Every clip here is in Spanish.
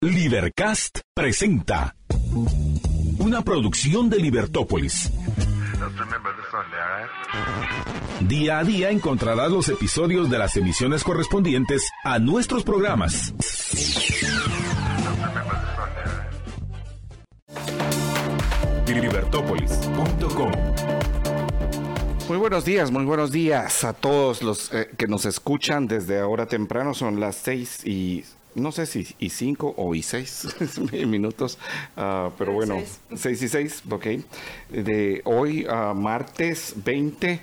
Libercast presenta una producción de Libertópolis. Día a día encontrarás los episodios de las emisiones correspondientes a nuestros programas. Libertópolis.com Muy buenos días, muy buenos días a todos los eh, que nos escuchan desde ahora temprano. Son las seis y no sé si y cinco o y seis minutos, uh, pero bueno, seis. y seis, ok. De hoy, uh, martes 20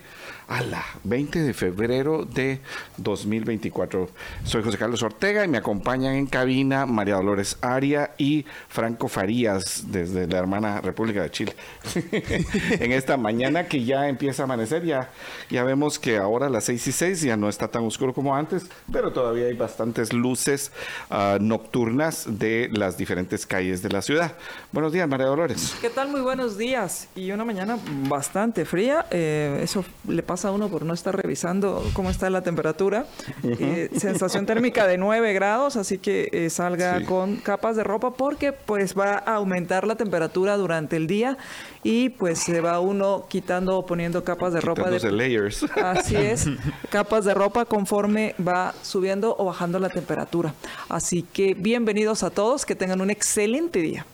a la 20 de febrero de 2024. Soy José Carlos Ortega y me acompañan en cabina María Dolores Aria y Franco Farías desde la hermana República de Chile. en esta mañana que ya empieza a amanecer, ya, ya vemos que ahora a las 6 y 6 ya no está tan oscuro como antes, pero todavía hay bastantes luces uh, nocturnas de las diferentes calles de la ciudad. Buenos días, María Dolores. ¿Qué tal? Muy buenos días. Y una mañana bastante fría. Eh, eso le pasa a uno por no estar revisando cómo está la temperatura. Eh, sensación térmica de 9 grados, así que eh, salga con capas de ropa porque pues va a aumentar la temperatura durante el día y pues se va uno quitando o poniendo capas de ropa. De layers. Así es, capas de ropa conforme va subiendo o bajando la temperatura. Así que bienvenidos a todos, que tengan un excelente día.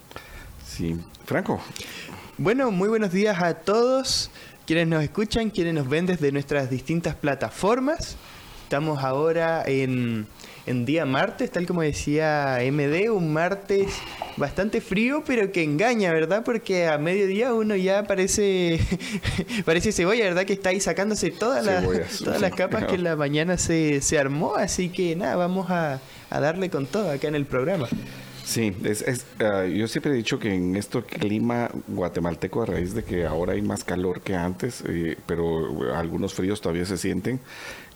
Sí, Franco. Bueno, muy buenos días a todos quienes nos escuchan, quienes nos ven desde nuestras distintas plataformas. Estamos ahora en, en día martes, tal como decía MD, un martes bastante frío, pero que engaña, ¿verdad? Porque a mediodía uno ya parece parece cebolla, ¿verdad? Que está ahí sacándose todas las, todas las capas que en la mañana se, se armó. Así que nada, vamos a, a darle con todo acá en el programa. Sí, es, es uh, yo siempre he dicho que en este clima guatemalteco, a raíz de que ahora hay más calor que antes, eh, pero algunos fríos todavía se sienten,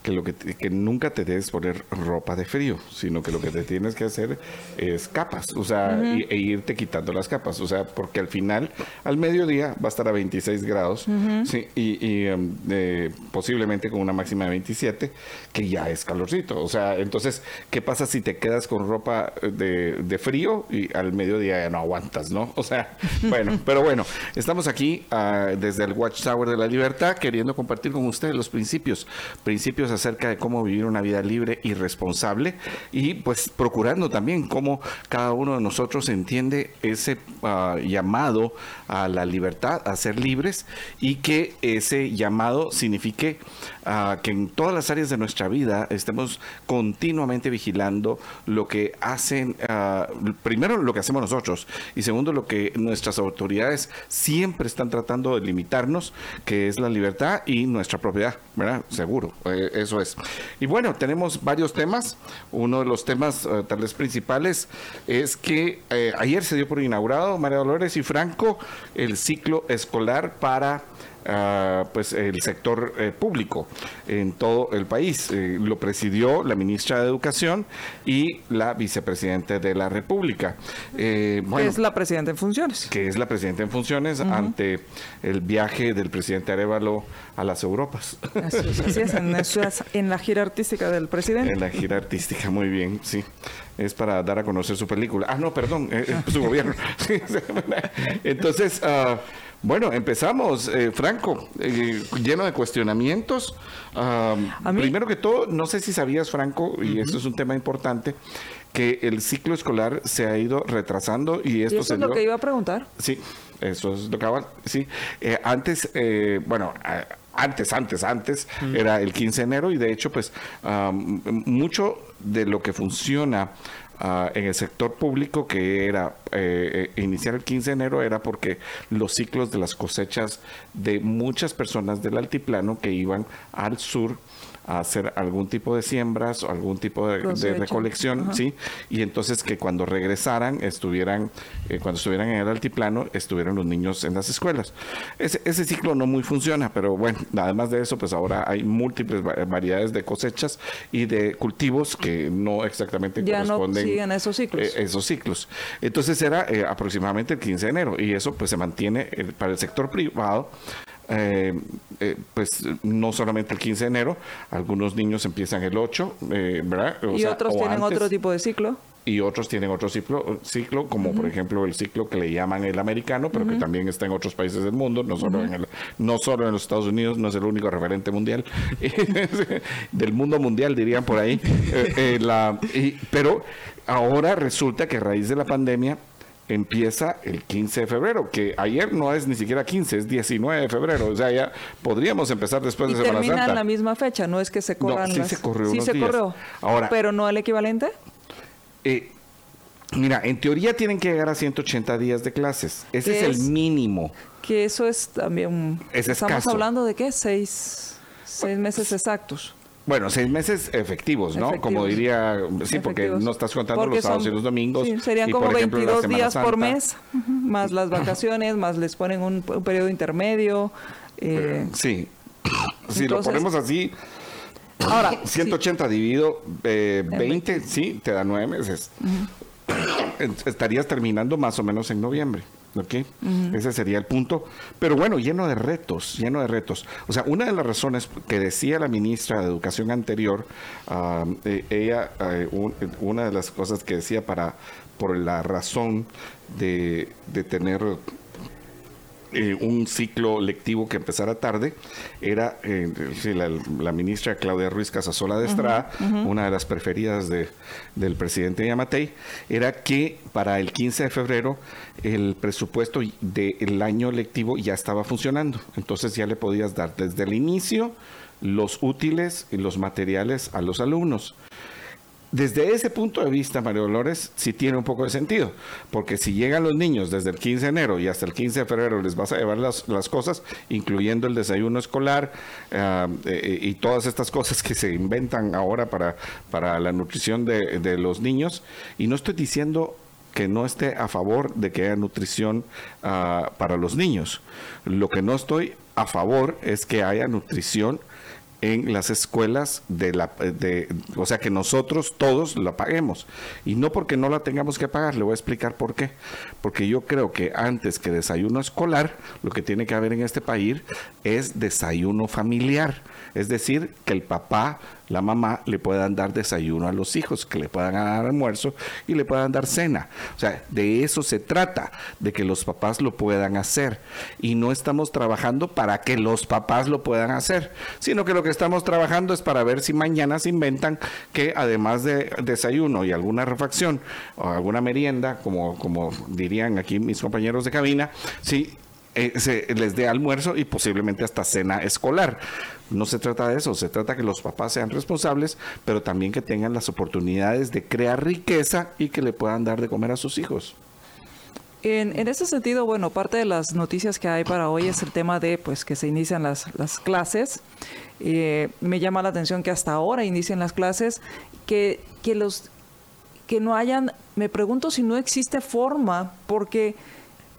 que lo que, que nunca te debes poner ropa de frío, sino que lo que te tienes que hacer es capas, o sea, uh -huh. e irte quitando las capas, o sea, porque al final, al mediodía va a estar a 26 grados, uh -huh. sí, y, y um, eh, posiblemente con una máxima de 27, que ya es calorcito, o sea, entonces, ¿qué pasa si te quedas con ropa de, de frío y al mediodía ya no aguantas, ¿no? O sea, bueno, pero bueno, estamos aquí uh, desde el Watchtower de la Libertad queriendo compartir con ustedes los principios, principios acerca de cómo vivir una vida libre y responsable y pues procurando también cómo cada uno de nosotros entiende ese uh, llamado a la libertad, a ser libres y que ese llamado signifique uh, que en todas las áreas de nuestra vida estemos continuamente vigilando lo que hacen, uh, primero lo que hacemos nosotros y segundo lo que nuestras autoridades siempre están tratando de limitarnos, que es la libertad y nuestra propiedad, ¿verdad? Seguro. Eh, eso es. Y bueno, tenemos varios temas. Uno de los temas uh, tal vez principales es que eh, ayer se dio por inaugurado, María Dolores y Franco, el ciclo escolar para Uh, pues el sector eh, público en todo el país. Eh, lo presidió la ministra de Educación y la vicepresidenta de la República. Eh, bueno, que es la presidenta en funciones. Que es la presidenta en funciones uh -huh. ante el viaje del presidente Arevalo a las Europas. Así es, así es en, es en la gira artística del presidente. En la gira artística, muy bien, sí es para dar a conocer su película. Ah, no, perdón, eh, su gobierno. Entonces, uh, bueno, empezamos, eh, Franco, eh, lleno de cuestionamientos. Uh, primero que todo, no sé si sabías, Franco, y uh -huh. esto es un tema importante, que el ciclo escolar se ha ido retrasando y esto ¿Y eso se es lo que iba a preguntar. Sí, eso es lo que va, sí. Eh, antes, eh, bueno, antes, antes, antes, mm. era el 15 de enero y de hecho, pues, um, mucho de lo que funciona Uh, en el sector público que era eh, iniciar el 15 de enero era porque los ciclos de las cosechas de muchas personas del altiplano que iban al sur a hacer algún tipo de siembras o algún tipo de, de recolección, Ajá. ¿sí? Y entonces que cuando regresaran, estuvieran, eh, cuando estuvieran en el altiplano, estuvieran los niños en las escuelas. Ese, ese, ciclo no muy funciona, pero bueno, además de eso, pues ahora hay múltiples variedades de cosechas y de cultivos que no exactamente ya corresponden. No siguen esos ciclos. Eh, esos ciclos. Entonces era eh, aproximadamente el 15 de enero y eso pues se mantiene para el sector privado eh, eh, pues no solamente el 15 de enero, algunos niños empiezan el 8, eh, ¿verdad? O y sea, otros tienen antes. otro tipo de ciclo. y otros tienen otro ciclo, ciclo como por ejemplo el ciclo que le llaman el americano, pero que también está en otros países del mundo, no solo, en el, no solo en los Estados Unidos, no es el único referente mundial, del mundo mundial dirían por ahí. Pero ahora resulta que a raíz de la pandemia empieza el 15 de febrero, que ayer no es ni siquiera 15, es 19 de febrero. O sea, ya podríamos empezar después de Semana termina en la misma fecha, no es que se corran sí se corrió sí se corrió. Ahora, pero no el equivalente. Eh, mira, en teoría tienen que llegar a 180 días de clases. Ese es, el mínimo. Que eso es también... estamos hablando de qué? Seis, seis meses exactos. Bueno, seis meses efectivos, ¿no? Como diría, sí, porque no estás contando los sábados y los domingos. Sí, serían como 22 días por mes, más las vacaciones, más les ponen un, periodo intermedio. Eh, sí, si lo ponemos así, ahora 180 dividido eh, 20, sí, te da nueve meses. Estarías terminando más o menos en noviembre. ¿Ok? Ese sería el punto. Pero bueno, lleno de retos, lleno de retos. O sea, una de las razones que decía la ministra de Educación anterior, eh, ella, eh, una de las cosas que decía para, por la razón de, de tener eh, un ciclo lectivo que empezara tarde, era eh, la, ministra Claudia Ruiz Casasola de Estrada, una de las preferidas de, del presidente Yamatei, era que para el 15 de febrero el presupuesto del año lectivo ya estaba funcionando. Entonces ya le podías dar desde el inicio los útiles y los materiales a los alumnos. Desde ese punto de vista, Mario Dolores, sí tiene un poco de sentido, porque si llegan los niños desde el 15 de enero y hasta el 15 de febrero les vas a llevar las, las cosas, incluyendo el desayuno escolar eh, y todas estas cosas que se inventan ahora para, para la nutrición de, de los niños, y no estoy diciendo que no esté a favor de que haya nutrición ah, para los niños. Lo que no estoy a favor es que haya nutrición en las escuelas de la de, o sea que nosotros todos la paguemos. Y no porque no la tengamos que pagar le voy a explicar por qué porque yo creo que antes que desayuno escolar lo que tiene que haber en este país es desayuno familiar es decir que el papá la mamá le puedan dar desayuno a los hijos, que le puedan dar almuerzo y le puedan dar cena. O sea, de eso se trata, de que los papás lo puedan hacer. Y no estamos trabajando para que los papás lo puedan hacer, sino que lo que estamos trabajando es para ver si mañana se inventan que además de desayuno y alguna refacción o alguna merienda, como, como aquí mis compañeros de cabina, si eh, se les dé almuerzo y posiblemente hasta cena escolar. No se trata de eso, se trata que los papás sean responsables, pero también que tengan las oportunidades de crear riqueza y que le puedan dar de comer a sus hijos. En, en ese sentido, bueno, parte de las noticias que hay para hoy es el tema de pues que se inician las, las clases. Eh, me llama la atención que hasta ahora inician las clases, que, que los que no hayan, me pregunto si no existe forma, porque,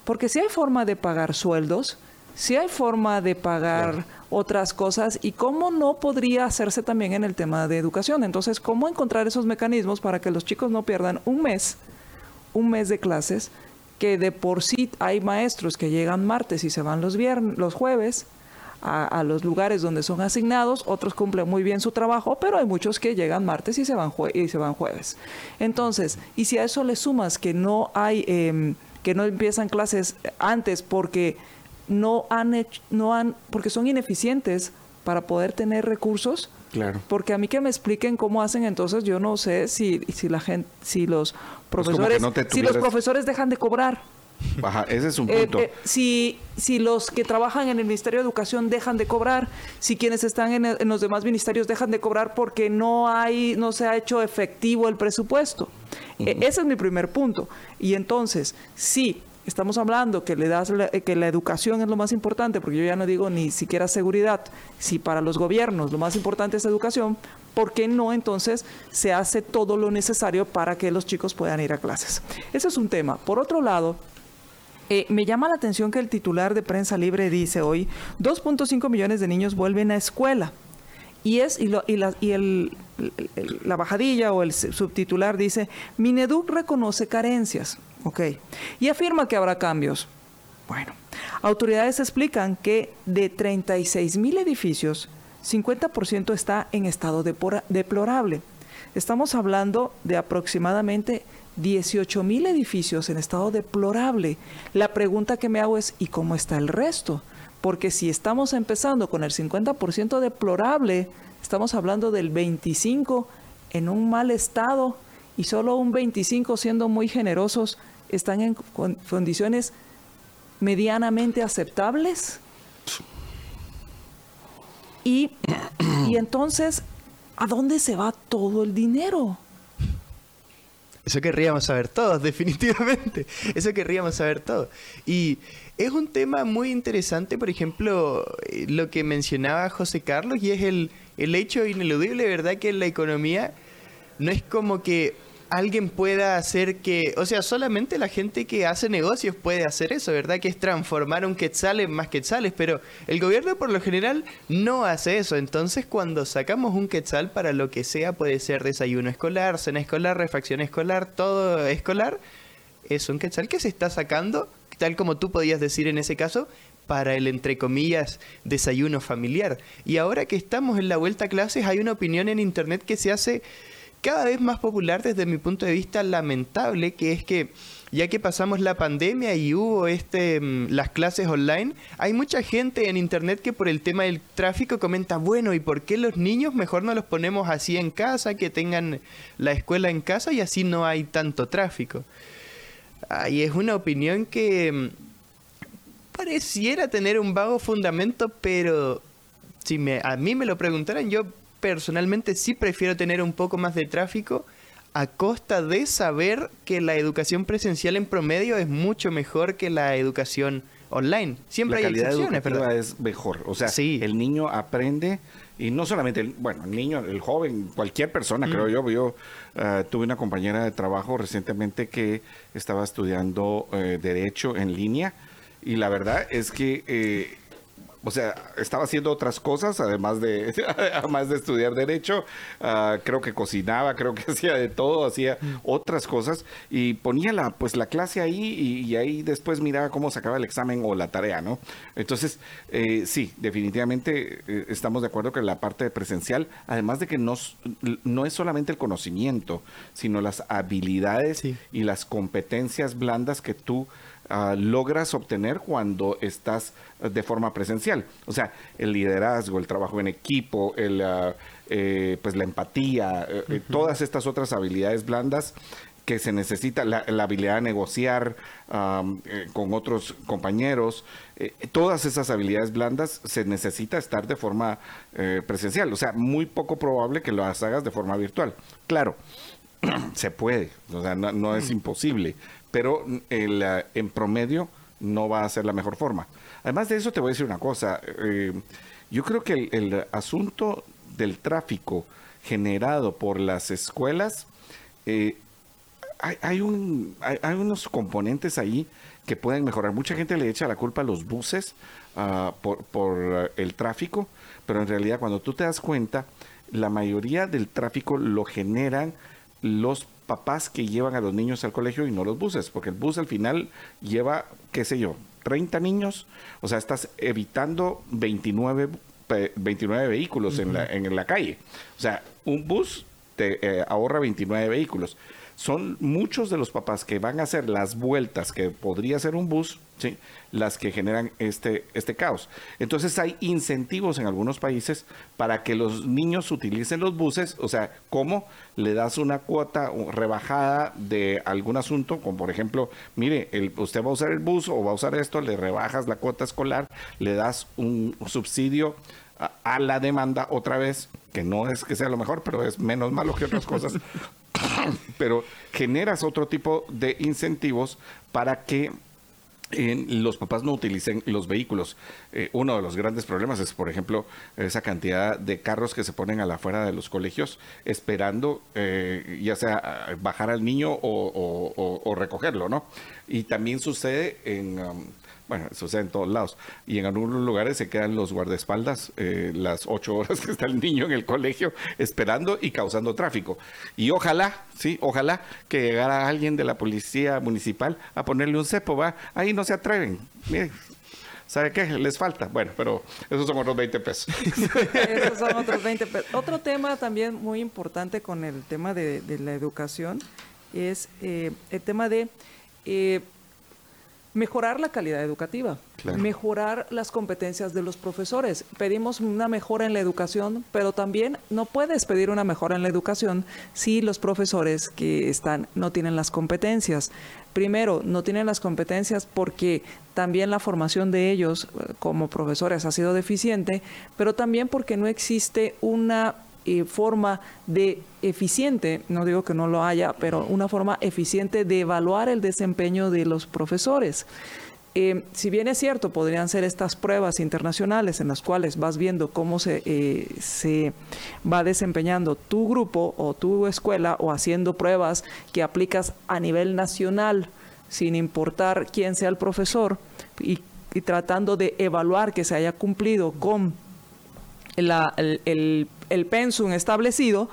porque si hay forma de pagar sueldos, si hay forma de pagar otras cosas y cómo no podría hacerse también en el tema de educación. Entonces, ¿cómo encontrar esos mecanismos para que los chicos no pierdan un mes, un mes de clases, que de por sí hay maestros que llegan martes y se van los viernes, los jueves, a, los lugares donde son asignados, otros cumplen muy bien su trabajo, pero hay muchos que llegan martes y se van, y se van jueves. Entonces, y si a eso le sumas que no hay, em, que no empiezan clases antes porque no han hecho, no han, porque son ineficientes para poder tener recursos. Claro. Porque a mí que me expliquen cómo hacen, entonces yo no sé si, si la gente, si los profesores, si los profesores dejan de cobrar. Ajá, ese es un eh, punto. Eh, si, si los que trabajan en el Ministerio de Educación dejan de cobrar, si quienes están en, los demás ministerios dejan de cobrar porque no hay, no se ha hecho efectivo el presupuesto. E, ese es mi primer punto. Y entonces, sí, estamos hablando que le das eh, que la educación es lo más importante, porque yo ya no digo ni siquiera seguridad, si para los gobiernos lo más importante es educación, ¿por qué no entonces se hace todo lo necesario para que los chicos puedan ir a clases? Ese es un tema. Por otro lado, eh, me llama la atención que el titular de Prensa Libre dice hoy, 2.5 millones de niños vuelven a escuela. Y es y, y, la, y el, la bajadilla o el subtitular dice, Mineduc reconoce carencias. Ok. Y afirma que habrá cambios. Bueno, autoridades explican que de 36 mil edificios, 50% está en estado deplorable. Estamos hablando de aproximadamente 18 mil edificios en estado deplorable. La pregunta que me hago es, ¿y cómo está el resto? Porque si estamos empezando con el 50% deplorable, estamos hablando del 25% en un mal estado y solo un 25% siendo muy generosos están en condiciones medianamente aceptables. Y, y entonces, ¿a dónde se va todo el dinero? Eso querríamos saber todos, definitivamente. Eso querríamos saber todos. Y es un tema muy interesante, por ejemplo, eh, lo que mencionaba José Carlos, y es el, el hecho ineludible, ¿verdad? Que en la economía no es como que alguien pueda hacer que, o sea, solamente la gente que hace negocios puede hacer eso, ¿verdad? Que es transformar un quetzal en más quetzales, pero el gobierno por lo general no hace eso. Entonces, cuando sacamos un quetzal para lo que sea, puede ser desayuno escolar, cena escolar, refacción escolar, todo escolar, es un quetzal que se está sacando, tal como tú podías decir en ese caso, para el, entre comillas, desayuno familiar. Y ahora que estamos en la vuelta a clases, hay una opinión en Internet que se hace cada vez más popular desde mi punto de vista lamentable, que es que ya que pasamos la pandemia y hubo este mm, las clases online, hay mucha gente en internet que por el tema del tráfico comenta, bueno, ¿y por qué los niños mejor no los ponemos así en casa, que tengan la escuela en casa y así no hay tanto tráfico? Y es una opinión que mm, pareciera tener un vago fundamento, pero si me, a mí me lo preguntaran, yo personalmente sí prefiero tener un poco más de tráfico a costa de saber que la educación presencial en promedio es mucho mejor que la educación online. Siempre la hay excepciones, pero es mejor. O sea, Sí. el niño aprende y no solamente, el, bueno, el niño, el joven, cualquier persona, creo yo. Yo eh, tuve una compañera de trabajo recientemente que estaba estudiando eh, derecho en línea y la verdad es que eh, o sea, estaba haciendo otras cosas, además de, además de estudiar Derecho. Ah, creo que cocinaba, creo que hacía de todo, hacía otras cosas. Y ponía la, pues, la clase ahí y, y ahí después miraba cómo sacaba el examen o la tarea, ¿no? Entonces, eh, sí, definitivamente eh, estamos de acuerdo que la parte presencial, además de que no, no es solamente el conocimiento, sino las habilidades Sí. y las competencias blandas que tú ah, logras obtener cuando estás eh, de forma presencial. O sea, el liderazgo, el trabajo en equipo, el, ah, eh, pues la empatía, eh, eh, todas estas otras habilidades blandas que se necesita, la, la habilidad de negociar eh, con otros compañeros, eh, todas esas habilidades blandas se necesita estar de forma eh, presencial. O sea, muy poco probable que las hagas de forma virtual. Claro, se puede, o sea, no, no es imposible, pero el, eh, en promedio no va a ser la mejor forma. Además de eso, te voy a decir una cosa. eh, yo creo que el, asunto del tráfico generado por las escuelas, eh, hay, hay un, hay, unos componentes ahí que pueden mejorar. Mucha gente le echa la culpa a los buses ah, por, por, el tráfico, pero en realidad cuando tú te das cuenta, la mayoría del tráfico lo generan los papás que llevan a los niños al colegio y no los buses, porque el bus al final lleva, qué sé yo, 30 niños, o sea, estás evitando 29, pe- 29 vehículos en, la, en la calle. O sea, un bus te eh, ahorra 29 vehículos. Son muchos de los papás que van a hacer las vueltas que podría ser un bus, ¿sí? las que generan este, este caos. Entonces hay incentivos en algunos países para que los niños utilicen los buses, o sea, ¿cómo le das una cuota rebajada de algún asunto? Como por ejemplo, mire, el, usted va a usar el bus o va a usar esto, le rebajas la cuota escolar, le das un subsidio a, a la demanda otra vez, que no es que sea lo mejor, pero es menos malo que otras cosas. pero generas otro tipo de incentivos para que en- los papás no utilicen los vehículos. Eh, uno de los grandes problemas es, por ejemplo, esa cantidad de carros que se ponen a la afuera de los colegios esperando eh, ya sea bajar al niño o recogerlo, ¿no? Y también sucede en... um, bueno, sucede en todos lados. Y en algunos lugares se quedan los guardaespaldas eh, las ocho horas que está el niño en el colegio esperando y causando tráfico. Y ojalá, sí, ojalá que llegara alguien de la policía municipal a ponerle un cepo, va. Ahí no se atreven. Miren, ¿sabe qué? Les falta. Bueno, pero esos son otros 20 pesos. Esos son otros 20 pe- Otro tema también muy importante con el tema de, de la educación es el tema de mejorar la calidad educativa, mejorar las competencias de los profesores. Pedimos una mejora en la educación, pero también no puedes pedir una mejora en la educación si los profesores que están no tienen las competencias. Primero, no tienen las competencias porque también la formación de ellos eh, como profesores ha sido deficiente, pero también porque no existe una eh, forma de eficiente, no digo que no lo haya, pero una forma eficiente de evaluar el desempeño de los profesores. Eh, si bien es cierto, podrían ser estas pruebas internacionales en las cuales vas viendo cómo se, eh, se va desempeñando tu grupo o tu escuela o haciendo pruebas que aplicas a nivel nacional sin importar quién sea el profesor y, tratando de evaluar que se haya cumplido con el el pensum establecido,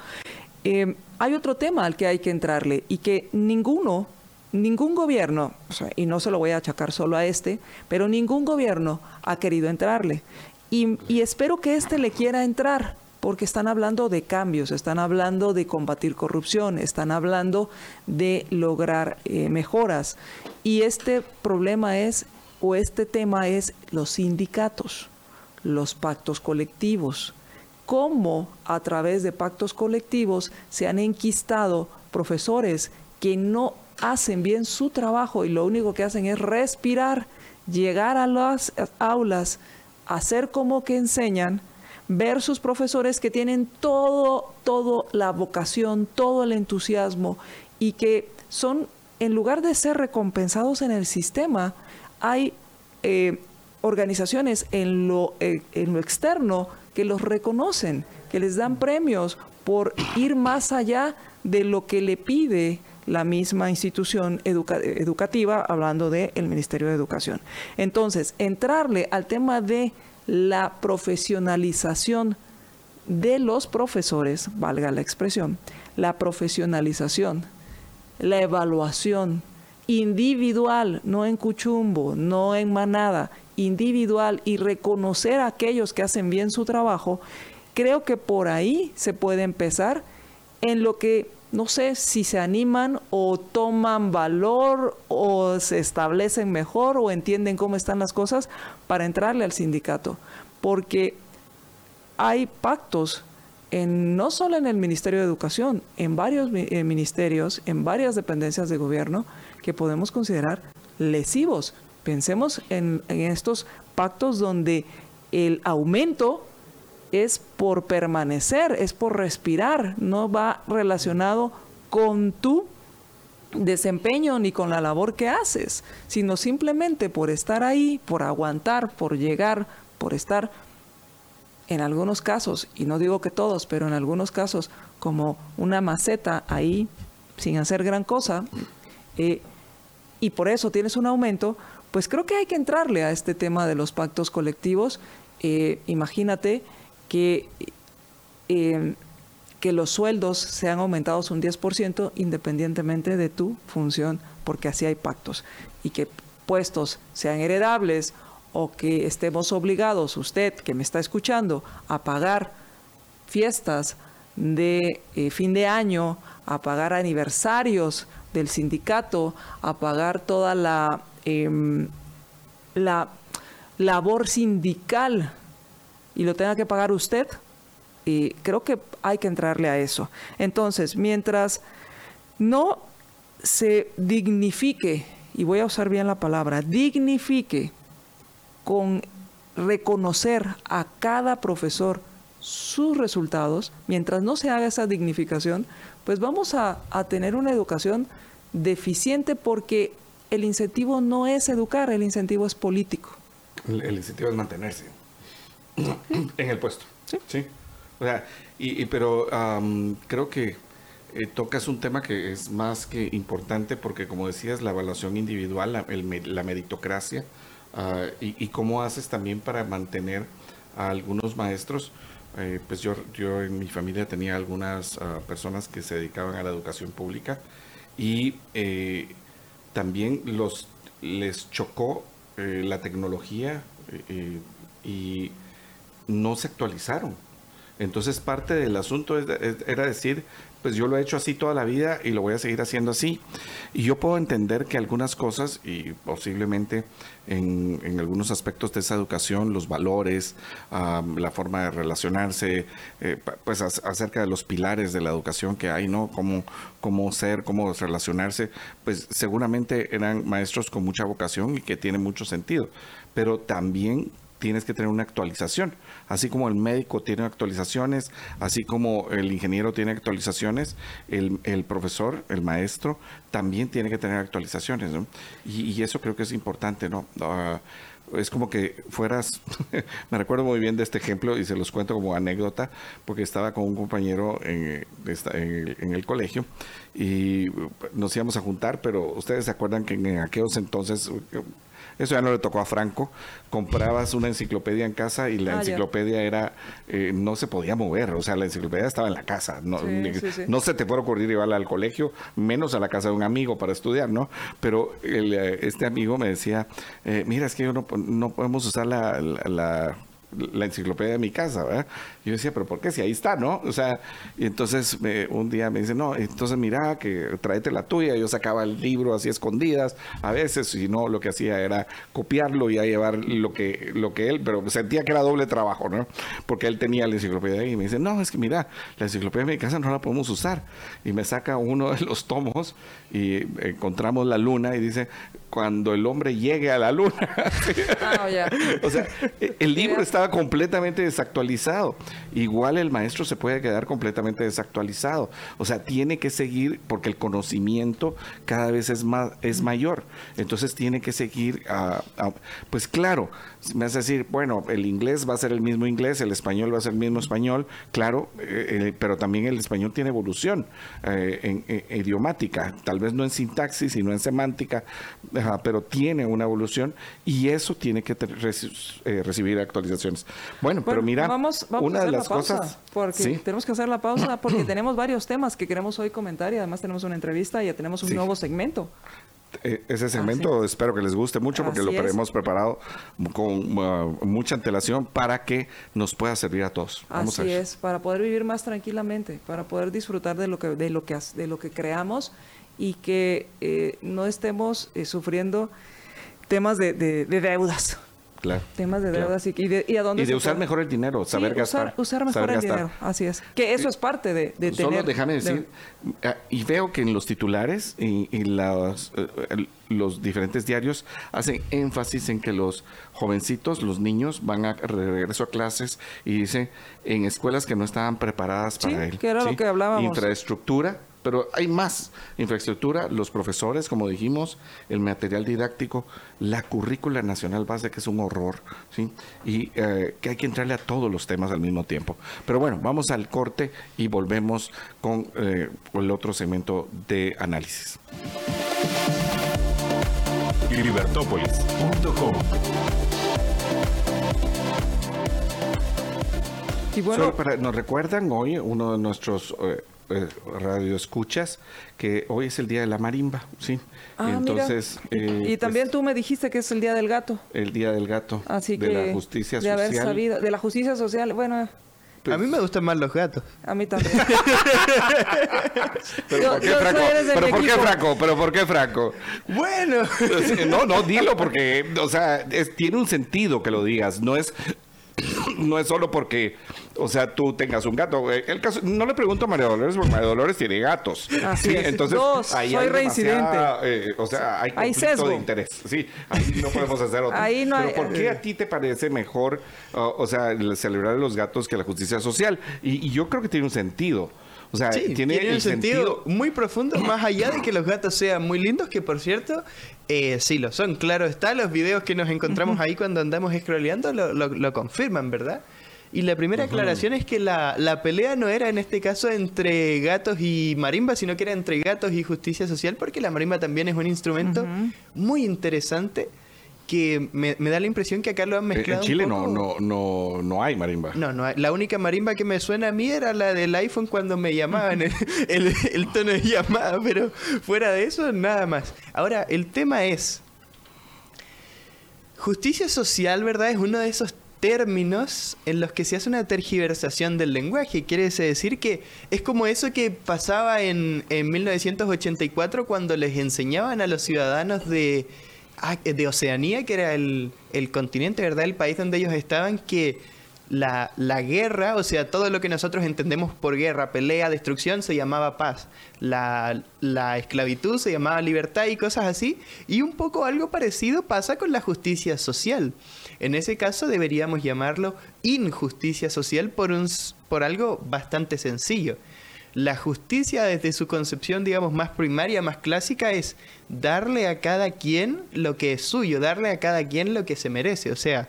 eh, hay otro tema al que hay que entrarle y que ninguno, ningún gobierno, y no se lo voy a achacar solo a este, pero ningún gobierno ha querido entrarle. Y, espero que este le quiera entrar, porque están hablando de cambios, están hablando de combatir corrupción, están hablando de lograr eh, mejoras. Y este problema es, o este tema es los sindicatos, los pactos colectivos cómo a través de pactos colectivos se han enquistado profesores que no hacen bien su trabajo y lo único que hacen es respirar, llegar a las aulas, hacer como que enseñan, ver sus profesores que tienen todo, todo la vocación, todo el entusiasmo y que son, en lugar de ser recompensados en el sistema, hay eh, organizaciones en lo, eh, en lo externo que los reconocen, que les dan premios por ir más allá de lo que le pide la misma institución educativa, hablando del Ministerio de Educación. Entonces, entrarle al tema de la profesionalización de los profesores, valga la expresión, la profesionalización, la evaluación individual, no en cuchumbo, no en manada, individual y reconocer a aquellos que hacen bien su trabajo, creo que por ahí se puede empezar en lo que no sé si se animan o toman valor o se establecen mejor o entienden cómo están las cosas para entrarle al sindicato. Porque hay pactos en, no solo en el Ministerio de Educación, en varios eh, ministerios, en varias dependencias de gobierno que podemos considerar lesivos. Pensemos en, estos pactos donde el aumento es por permanecer, es por respirar, no va relacionado con tu desempeño ni con la labor que haces, sino simplemente por estar ahí, por aguantar, por llegar, por estar en algunos casos, y no digo que todos, pero en algunos casos como una maceta ahí sin hacer gran cosa, eh, y por eso tienes un aumento, pues creo que hay que entrarle a este tema de los pactos colectivos. Eh, imagínate que, eh, que los sueldos sean aumentados un 10% independientemente de tu función, porque así hay pactos. Y que puestos sean heredables o que estemos obligados, usted que me está escuchando, a pagar fiestas de eh, fin de año, a pagar aniversarios del sindicato, a pagar toda la Em, la labor sindical y lo tenga que pagar usted, y creo que hay que entrarle a eso. Entonces, mientras no se dignifique, y voy a usar bien la palabra, dignifique con reconocer a cada profesor sus resultados, mientras no se haga esa dignificación, pues vamos a tener una educación deficiente porque el incentivo no es educar, el incentivo es político. El, incentivo es mantenerse en el puesto. Sí. O sea, y, pero creo que eh, tocas un tema que es más que importante porque, como decías, la evaluación individual, la, la meritocracia, ah, y, cómo haces también para mantener a algunos maestros. Eh, pues yo, yo en mi familia tenía algunas ah, personas que se dedicaban a la educación pública y eh, también los, les chocó eh, la tecnología eh, y no se actualizaron. Entonces parte del asunto era decir, pues yo lo he hecho así toda la vida y lo voy a seguir haciendo así. Y yo puedo entender que algunas cosas, y posiblemente en, algunos aspectos de esa educación, los valores, la forma de relacionarse, eh, pues acerca de los pilares de la educación que hay, ¿no? Cómo, cómo ser, cómo relacionarse, pues seguramente eran maestros con mucha vocación y que tiene mucho sentido. Pero también tienes que tener una actualización. Así como el médico tiene actualizaciones, así como el ingeniero tiene actualizaciones, el, el profesor, el maestro, también tiene que tener actualizaciones. Y, eso creo que es importante, ¿no? Ah, es como que fueras, me recuerdo muy bien de este ejemplo y se los cuento como anécdota, porque estaba con un compañero en, en, el, colegio y nos íbamos a juntar, pero ustedes se acuerdan que en aquellos entonces eso ya no le tocó a Franco. Comprabas una enciclopedia en casa y la ah, enciclopedia era, eh, no se podía mover, o sea, la enciclopedia estaba en la casa. No, no se te puede ocurrir llevarla al colegio, menos a la casa de un amigo para estudiar, ¿no? Pero eh, este amigo me decía, eh, mira, es que yo no, no podemos usar la, la la enciclopedia de mi casa, ¿verdad? Yo decía, pero ¿por qué? Si ahí está, ¿no? O sea, y entonces un día me dice, no, entonces mira, que tráete la tuya. Yo sacaba el libro así escondidas, a veces, si no, lo que hacía era copiarlo y a llevar lo que, lo que él, pero sentía que era doble trabajo, ¿no? Porque él tenía la enciclopedia ahí y me dice, no, es que mira, la enciclopedia de mi casa no la podemos usar. Y me saca uno de los tomos y encontramos la luna y dice, cuando el hombre llegue a la luna. Ah, o sea, el libro estaba completamente desactualizado. Igual el maestro se puede quedar completamente desactualizado. O sea, tiene que seguir porque el conocimiento cada vez es más es mayor. Entonces tiene que seguir a, pues claro, me hace decir, bueno, el inglés va a ser el mismo inglés, el español va a ser el mismo español, claro, eh, eh, pero también el español tiene evolución eh, en, idiomática, tal vez no en sintaxis, sino en semántica, pero tiene una evolución y eso tiene que recibir actualizaciones. Bueno, pero mira, vamos, una de las cosas... Porque tenemos que hacer la pausa porque tenemos varios temas que queremos hoy comentar y además tenemos una entrevista y ya tenemos un nuevo segmento. Eh, ese segmento. espero que les guste mucho porque lo hemos preparado con uh, mucha antelación para que nos pueda servir a todos. Así es, para poder vivir más tranquilamente, para poder disfrutar de lo que de lo que de lo que creamos y que eh, no estemos eh, sufriendo temas de, de deudas Temas de deudas y, de, y, a dónde y de usar mejor el dinero, saber gastar. Usar mejor el dinero, así es. Que eso es parte de, de Solo déjame decir, ah, y veo que en los titulares y, los, eh, los diferentes diarios hacen énfasis en que los jovencitos, los niños, van a regreso a clases y dicen en escuelas que no estaban preparadas para él. que era lo que hablábamos. Infraestructura pero hay más infraestructura, los profesores, como dijimos, el material didáctico, la currícula nacional base, que es un horror, ¿sí? y eh, que hay que entrarle a todos los temas al mismo tiempo. Pero bueno, vamos al corte y volvemos con eh, el otro segmento de análisis. Libertópolis.com y bueno, nos recuerdan hoy uno de nuestros eh, eh, radio escuchas que hoy es el día de la marimba, sí. Ah, Entonces eh, y, también pues, tú me dijiste que es el día del gato. El día del gato. Así de la justicia de social. sabido, de la justicia social. Bueno. a mí me gustan más los gatos. A mí también. ¿Pero, por qué, Franco? ¿Pero por qué, Franco? ¿Pero por qué, Franco? Bueno. No, no, dilo porque, o sea, tiene un sentido que lo digas. No es, no es solo porque o sea, tú tengas un gato. Eh, el caso, no le pregunto a María Dolores porque María Dolores tiene gatos. Así es. Entonces, ahí soy hay reincidente. Eh, o sea, hay conflicto de interés. Sí, ahí no podemos hacer otro. Ahí no Pero ¿por qué a ti te parece mejor, o sea, celebrar a los gatos que la justicia social? Y, yo creo que tiene un sentido. O sea, tiene, un sentido, muy profundo, más allá de que los gatos sean muy lindos, que por cierto, eh, sí lo son. Claro está, los videos que nos encontramos ahí cuando andamos scrolleando lo, lo confirman, ¿verdad? Y la primera aclaración es que la, la, pelea no era en este caso entre gatos y marimba, sino que era entre gatos y justicia social, porque la marimba también es un instrumento muy interesante que me, da la impresión que acá lo han mezclado. En Chile no, no, no, no hay marimba. No, no La única marimba que me suena a mí era la del iPhone cuando me llamaban, el, el, el tono de llamada, pero fuera de eso, nada más. Ahora, el tema es. Justicia social, ¿verdad? Es uno de esos términos en los que se hace una tergiversación del lenguaje. Quiere decir que es como eso que pasaba en, en 1984 cuando les enseñaban a los ciudadanos de, ah, de Oceanía, que era el, el continente, ¿verdad? El país donde ellos estaban, que la, la, guerra, o sea, todo lo que nosotros entendemos por guerra, pelea, destrucción, se llamaba paz. La, la, esclavitud se llamaba libertad y cosas así. Y un poco algo parecido pasa con la justicia social. En ese caso deberíamos llamarlo injusticia social por, un, por algo bastante sencillo. La justicia desde su concepción, digamos, más primaria, más clásica, es darle a cada quien lo que es suyo, darle a cada quien lo que se merece. O sea,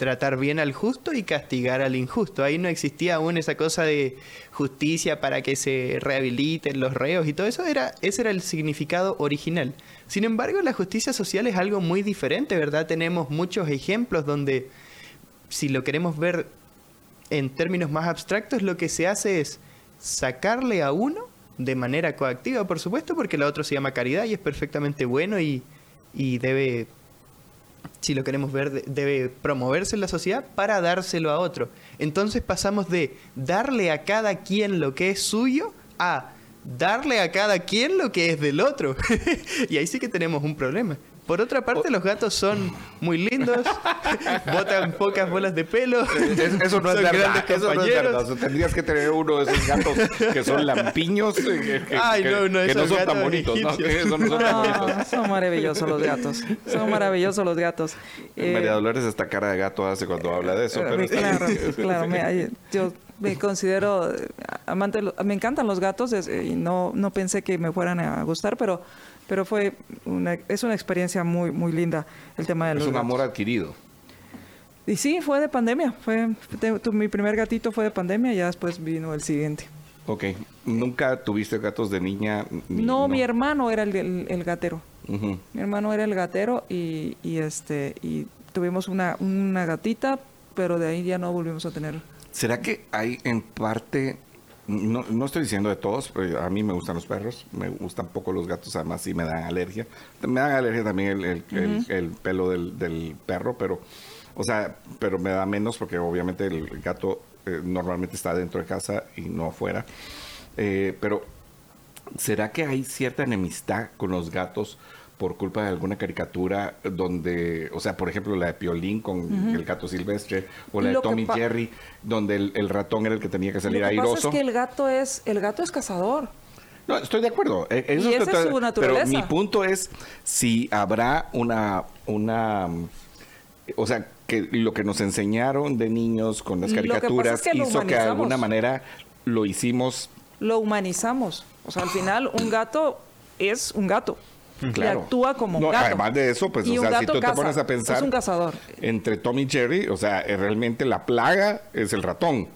tratar bien al justo y castigar al injusto. Ahí no existía aún esa cosa de justicia para que se rehabiliten los reos y todo eso era ese era el significado original. Sin embargo, la justicia social es algo muy diferente, ¿verdad? Tenemos muchos ejemplos donde si lo queremos ver en términos más abstractos, lo que se hace es sacarle a uno de manera coactiva, por supuesto, porque la otra se llama caridad y es perfectamente bueno y, y debe si lo queremos ver, debe promoverse en la sociedad para dárselo a otro. Entonces pasamos de darle a cada quien lo que es suyo a darle a cada quien lo que es del otro. y ahí sí que tenemos un problema. Por otra parte, los gatos son muy lindos, botan pocas bolas de pelo. eso no es verdad. Eso no es verdad. tendrías que tener uno de esos gatos que son lampiños, que, Ay, no, no, que no son tan bonitos. ¿no? son, no, son maravillosos los gatos. Son maravillosos los gatos. Eh, María Dolores esta cara de gato hace cuando habla de eso. Pero claro, claro. Me, yo me considero amante, me encantan los gatos y no, no pensé que me fueran a gustar, pero pero fue una, es una experiencia muy, muy linda el tema de los Es un amor adquirido. Y sí, fue de pandemia. Fue, mi primer gatito fue de pandemia y ya después vino el siguiente. Ok. ¿Nunca tuviste gatos de niña? no, mi hermano era el, el, gatero. Mi hermano era el gatero y, y, este y tuvimos una, una gatita, pero de ahí ya no volvimos a tener. ¿Será que hay en parte no, no, estoy diciendo de todos, pero a mí me gustan los perros, me gustan poco los gatos, además sí me dan alergia. Me dan alergia también el, el, pelo del, del, perro, pero, o sea, pero me da menos porque obviamente el gato eh, normalmente está dentro de casa y no afuera. Eh, pero, ¿será que hay cierta enemistad con los gatos? Por culpa de alguna caricatura donde, o sea, por ejemplo, la de Piolín con el gato silvestre o la de Tommy Jerry, donde el, ratón era el que tenía que salir airoso. Lo que pasa es que el gato es, el gato es cazador. No, estoy de acuerdo. E, eso y esa es su naturaleza. Pero mi punto es si habrá una, una, o sea, que lo que nos enseñaron de niños con las caricaturas hizo que de alguna manera lo hicimos. Lo humanizamos. O sea, al final un gato es un gato. Claro. actúa como un gato. Además de eso, pues, o sea, si tú te pones a pensar. Es un cazador. Entre Tom y Jerry, o sea, eh, realmente la plaga es el ratón.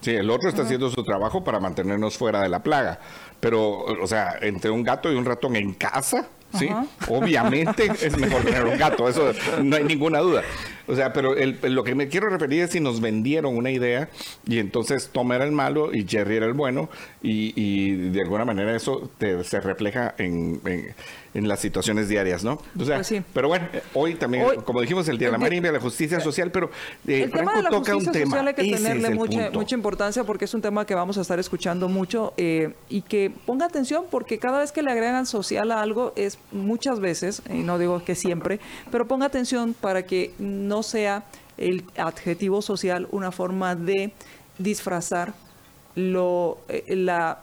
Sí, el otro está haciendo su trabajo para mantenernos fuera de la plaga. Pero, o sea, entre un gato y un ratón en casa, ¿sí? Obviamente es mejor tener un gato, eso no hay ninguna duda. O sea, pero lo que me quiero referir es si nos vendieron una idea y entonces Tom era el malo y Jerry era el bueno y, de alguna manera eso se refleja en, en las situaciones diarias, ¿no? O sea, pues pero bueno, hoy también, como dijimos, el Día de la Marina, la justicia social, pero eh, el tema de la toca justicia un social hay que tenerle mucha, mucha, importancia porque es un tema que vamos a estar escuchando mucho eh, y que ponga atención porque cada vez que le agregan social a algo es muchas veces, y no digo que siempre, pero ponga atención para que no sea el adjetivo social una forma de disfrazar lo, eh, la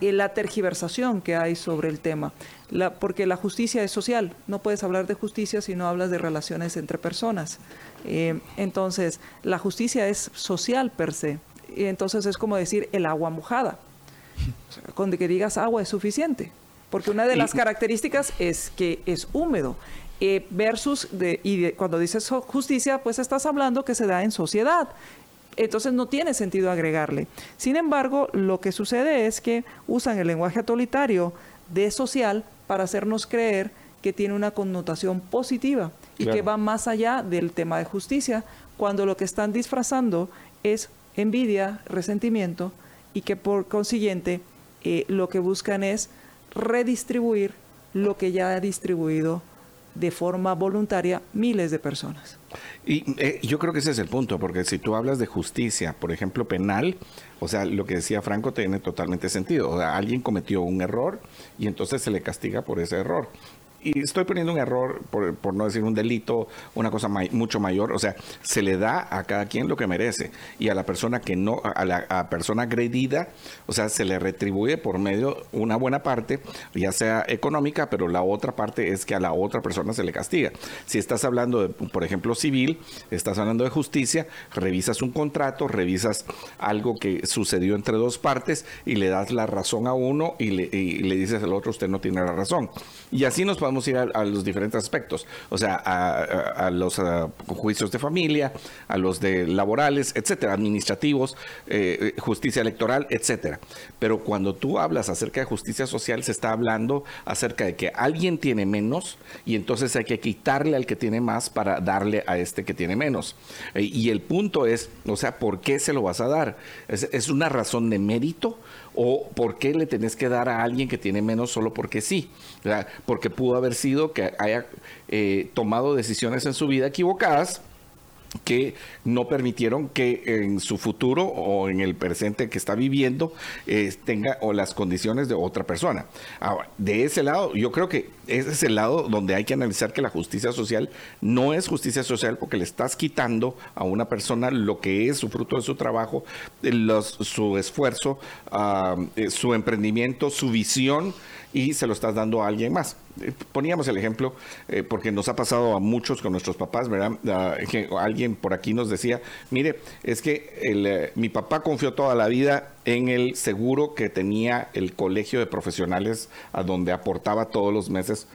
la tergiversación que hay sobre el tema, porque la justicia es social, no puedes hablar de justicia si no hablas de relaciones entre personas. Eh, entonces, la justicia es social per se, y entonces es como decir el agua mojada, con que digas agua es suficiente, porque una de las características es que es húmedo. Eh, versus, de, y cuando dices justicia, pues estás hablando que se da en sociedad entonces no tiene sentido agregarle. Sin embargo, lo que sucede es que usan el lenguaje autoritario de social para hacernos creer que tiene una connotación positiva y que va más allá del tema de justicia, cuando lo que están disfrazando es envidia, resentimiento y que por consiguiente eh, lo que buscan es redistribuir lo que ya ha distribuido de forma voluntaria miles de personas. Y eh, yo creo que ese es el punto, porque si tú hablas de justicia, por ejemplo, penal, o sea, lo que decía Franco tiene totalmente sentido. O sea, alguien cometió un error y entonces se le castiga por ese error y estoy poniendo un error, por, no decir un delito, una cosa mucho mayor, o sea, se le da a cada quien lo que merece y a la persona que no, a la persona agredida, o sea, se le retribuye por medio una buena parte, ya sea económica, pero la otra parte es que a la otra persona se le castiga. Si estás hablando de, por ejemplo, civil, estás hablando de justicia, revisas un contrato, revisas algo que sucedió entre dos partes y le das la razón a uno y le, y le dices al otro, usted no tiene la razón. Y así nos podemos ir a, los diferentes aspectos, o sea, a, los juicios de familia, a los de laborales, etcétera, administrativos, eh, justicia electoral, etcétera. Pero cuando tú hablas acerca de justicia social, se está hablando acerca de que alguien tiene menos y entonces hay que quitarle al que tiene más para darle a este que tiene menos. Eh, y el punto es, o sea, ¿por qué se lo vas a dar? ¿Es, es una razón de mérito? O por qué le tenés que dar a alguien que tiene menos solo porque sí, porque pudo haber sido que haya eh, tomado decisiones en su vida equivocadas que no permitieron que en su futuro o en el presente que está viviendo eh, tenga o las condiciones de otra persona. Ahora, de ese lado, yo creo que ese es el lado donde hay que analizar que la justicia social no es justicia social porque le estás quitando a una persona lo que es su fruto de su trabajo, su esfuerzo, eh, su emprendimiento, su visión y se lo estás dando a alguien más. Eh, poníamos el ejemplo eh, porque nos ha pasado a muchos con nuestros papás, ¿verdad? Ah, que alguien por aquí nos decía, mire, es que mi papá confió toda la vida en el seguro que tenía el colegio de profesionales a donde aportaba todos los meses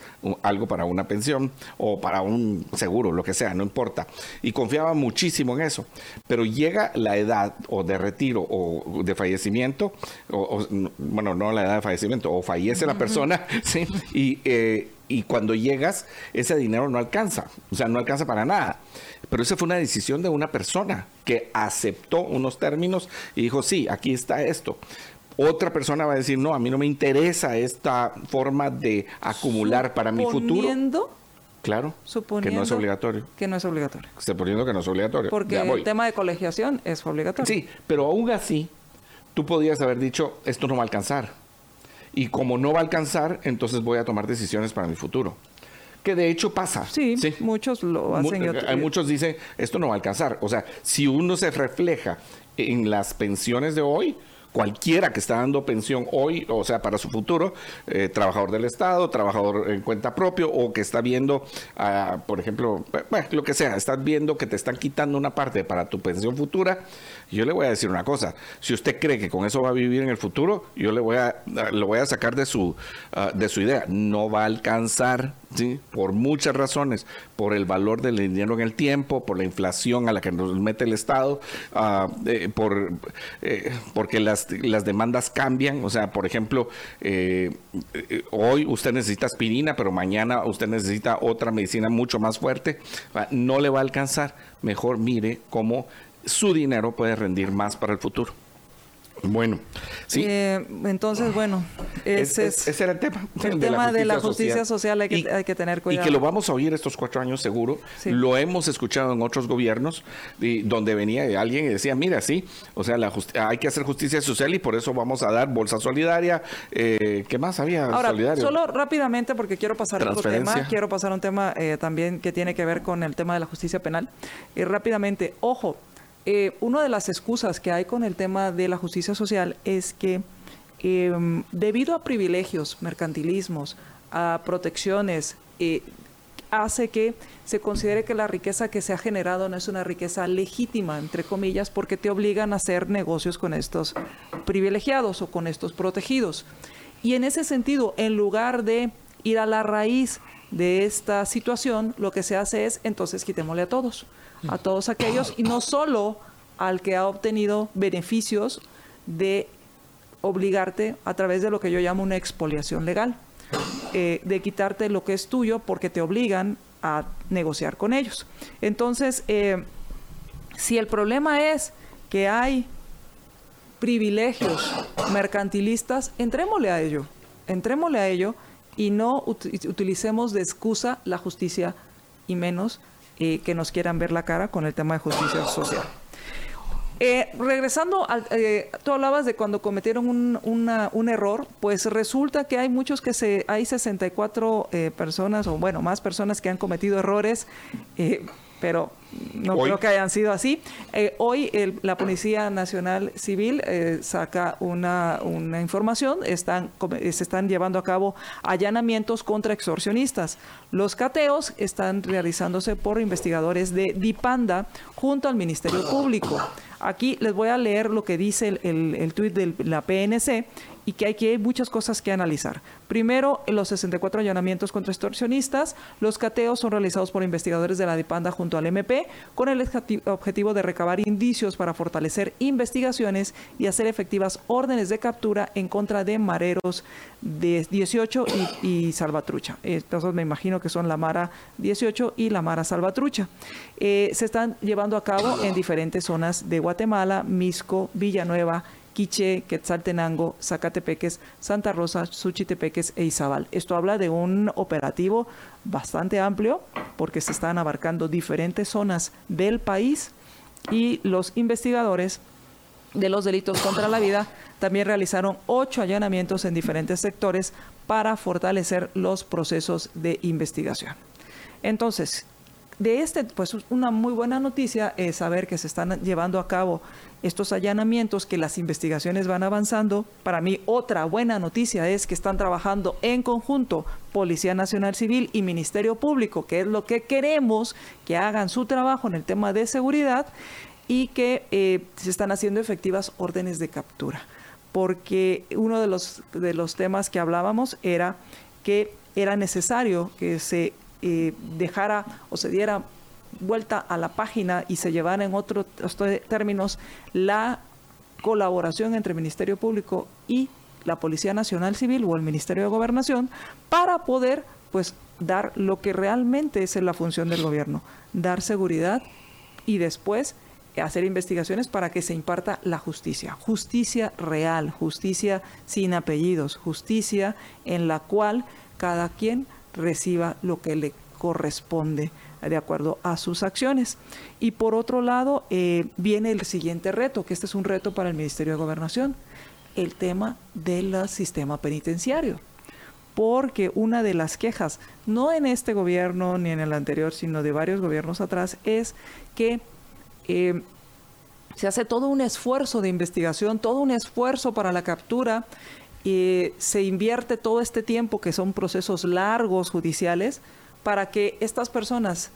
algo para una pensión o para un seguro, lo que sea, no importa. Y confiaba muchísimo en eso. Pero llega la edad o de retiro o de fallecimiento, o, bueno, no la edad de fallecimiento, o fallece la persona, ¿sí? Y, eh, y cuando llegas, ese dinero no alcanza, o sea, no alcanza para nada. Pero esa fue una decisión de una persona que aceptó unos términos y dijo, sí, aquí está esto. Otra persona va a decir, no, a mí no me interesa esta forma de acumular para mi futuro. Claro, suponiendo que no es obligatorio. Que no es obligatorio. Suponiendo que no es obligatorio. Porque el tema de colegiación es obligatorio. Sí, pero aún así, tú podías haber dicho, esto no va a alcanzar. Y como no va a alcanzar, entonces voy a tomar decisiones para mi futuro que de hecho pasa. Sí, muchos lo hacen. hay muchos dicen, esto no va a alcanzar. O sea, si uno se refleja en las pensiones de hoy, cualquiera que está dando pensión hoy, o sea, para su futuro, eh, trabajador del Estado, trabajador en cuenta propio, o que está viendo, ah, por ejemplo, bueno, lo que sea, estás viendo que te están quitando una parte para tu pensión futura, yo le voy a decir una cosa, si usted cree que con eso va a vivir en el futuro, yo le voy a, lo voy a sacar de su, ah, de su idea, no va a alcanzar ¿sí? por muchas razones, por el valor del dinero en el tiempo, por la inflación a la que nos mete el Estado, ah, eh, por, eh, porque las, las, demandas cambian. O sea, por ejemplo, eh, hoy usted necesita aspirina, pero mañana usted necesita otra medicina mucho más fuerte. Ah, no le va a alcanzar. Mejor mire cómo su dinero puede rendir más para el futuro. Bueno, sí. Eh, entonces, bueno, ese, es, era el tema. El tema de la justicia social, hay, que, hay, que, tener cuidado. Y que lo vamos a oír estos cuatro años seguro. Lo hemos escuchado en otros gobiernos, y donde venía alguien y decía, mira, sí, o sea, la hay que hacer justicia social y por eso vamos a dar bolsa solidaria. Eh, ¿Qué más había? Ahora, solo rápidamente, porque quiero pasar a otro tema, quiero pasar a un tema eh, también que tiene que ver con el tema de la justicia penal. Y rápidamente, ojo, eh, una de las excusas que hay con el tema de la justicia social es que em, debido a privilegios, mercantilismos, a protecciones, eh, hace que se considere que la riqueza que se ha generado no es una riqueza legítima, entre comillas, porque te obligan a hacer negocios con estos privilegiados o con estos protegidos. Y en ese sentido, en lugar de ir a la raíz de esta situación, lo que se hace es, entonces quitémosle a todos a todos aquellos y no solo al que ha obtenido beneficios de obligarte a través de lo que yo llamo una expoliación legal, eh, de quitarte lo que es tuyo porque te obligan a negociar con ellos. Entonces, eh, si el problema es que hay privilegios mercantilistas, entrémosle a ello, entrémosle a ello y no utilicemos de excusa la justicia y menos eh, que nos quieran ver la cara con el tema de justicia social. Eh, regresando, al, eh, tú hablabas de cuando cometieron un, un, error, pues resulta que hay muchos que se, hay 64 eh, personas, o bueno, más personas que han cometido errores, eh, pero no creo que hayan sido así. Eh, hoy la Policía Nacional Civil eh, saca una, una información, están, se están llevando a cabo allanamientos contra extorsionistas. Los cateos están realizándose por investigadores de DIPANDA junto al Ministerio Público. Aquí les voy a leer lo que dice el, el, el tuit de la PNC y que hay, que hay muchas cosas que analizar. Primero, los 64 allanamientos contra extorsionistas. Los cateos son realizados por investigadores de la DIPANDA junto al MP con el objetivo de recabar indicios para fortalecer investigaciones y hacer efectivas órdenes de captura en contra de mareros de 18 y, Salvatrucha. Estos me imagino que son la Mara 18 y la Mara Salvatrucha. Eh, se están llevando a cabo en diferentes zonas de Guatemala, Misco, Villanueva, Quiche, Quetzaltenango, Zacatepeques, Santa Rosa, Suchitepeques e Izabal. Esto habla de un operativo bastante amplio porque se están abarcando diferentes zonas del país y los investigadores de los delitos contra la vida también realizaron ocho allanamientos en diferentes sectores para fortalecer los procesos de investigación. Entonces, de este, pues una muy buena noticia es saber que se están llevando a cabo estos allanamientos, que las investigaciones van avanzando. Para mí, otra buena noticia es que están trabajando en conjunto Policía Nacional Civil y Ministerio Público, que es lo que queremos que hagan su trabajo en el tema de seguridad y que eh, se están haciendo efectivas órdenes de captura. Porque uno de los, de los temas que hablábamos era que era necesario que se eh, dejara o se diera vuelta a la página y se llevara en otros términos la colaboración entre el Ministerio Público y la Policía Nacional Civil o el Ministerio de Gobernación para poder pues dar lo que realmente es la función del gobierno, dar seguridad y después hacer investigaciones para que se imparta la justicia, justicia real, justicia sin apellidos, justicia en la cual cada quien reciba lo que le corresponde de acuerdo a sus acciones. Y por otro lado, eh, viene el siguiente reto, que este es un reto para el Ministerio de Gobernación, el tema del sistema penitenciario. Porque una de las quejas, no en este gobierno ni en el anterior, sino de varios gobiernos atrás, es que eh, se hace todo un esfuerzo de investigación, todo un esfuerzo para la captura y se invierte todo este tiempo, que son procesos largos judiciales, para que estas personas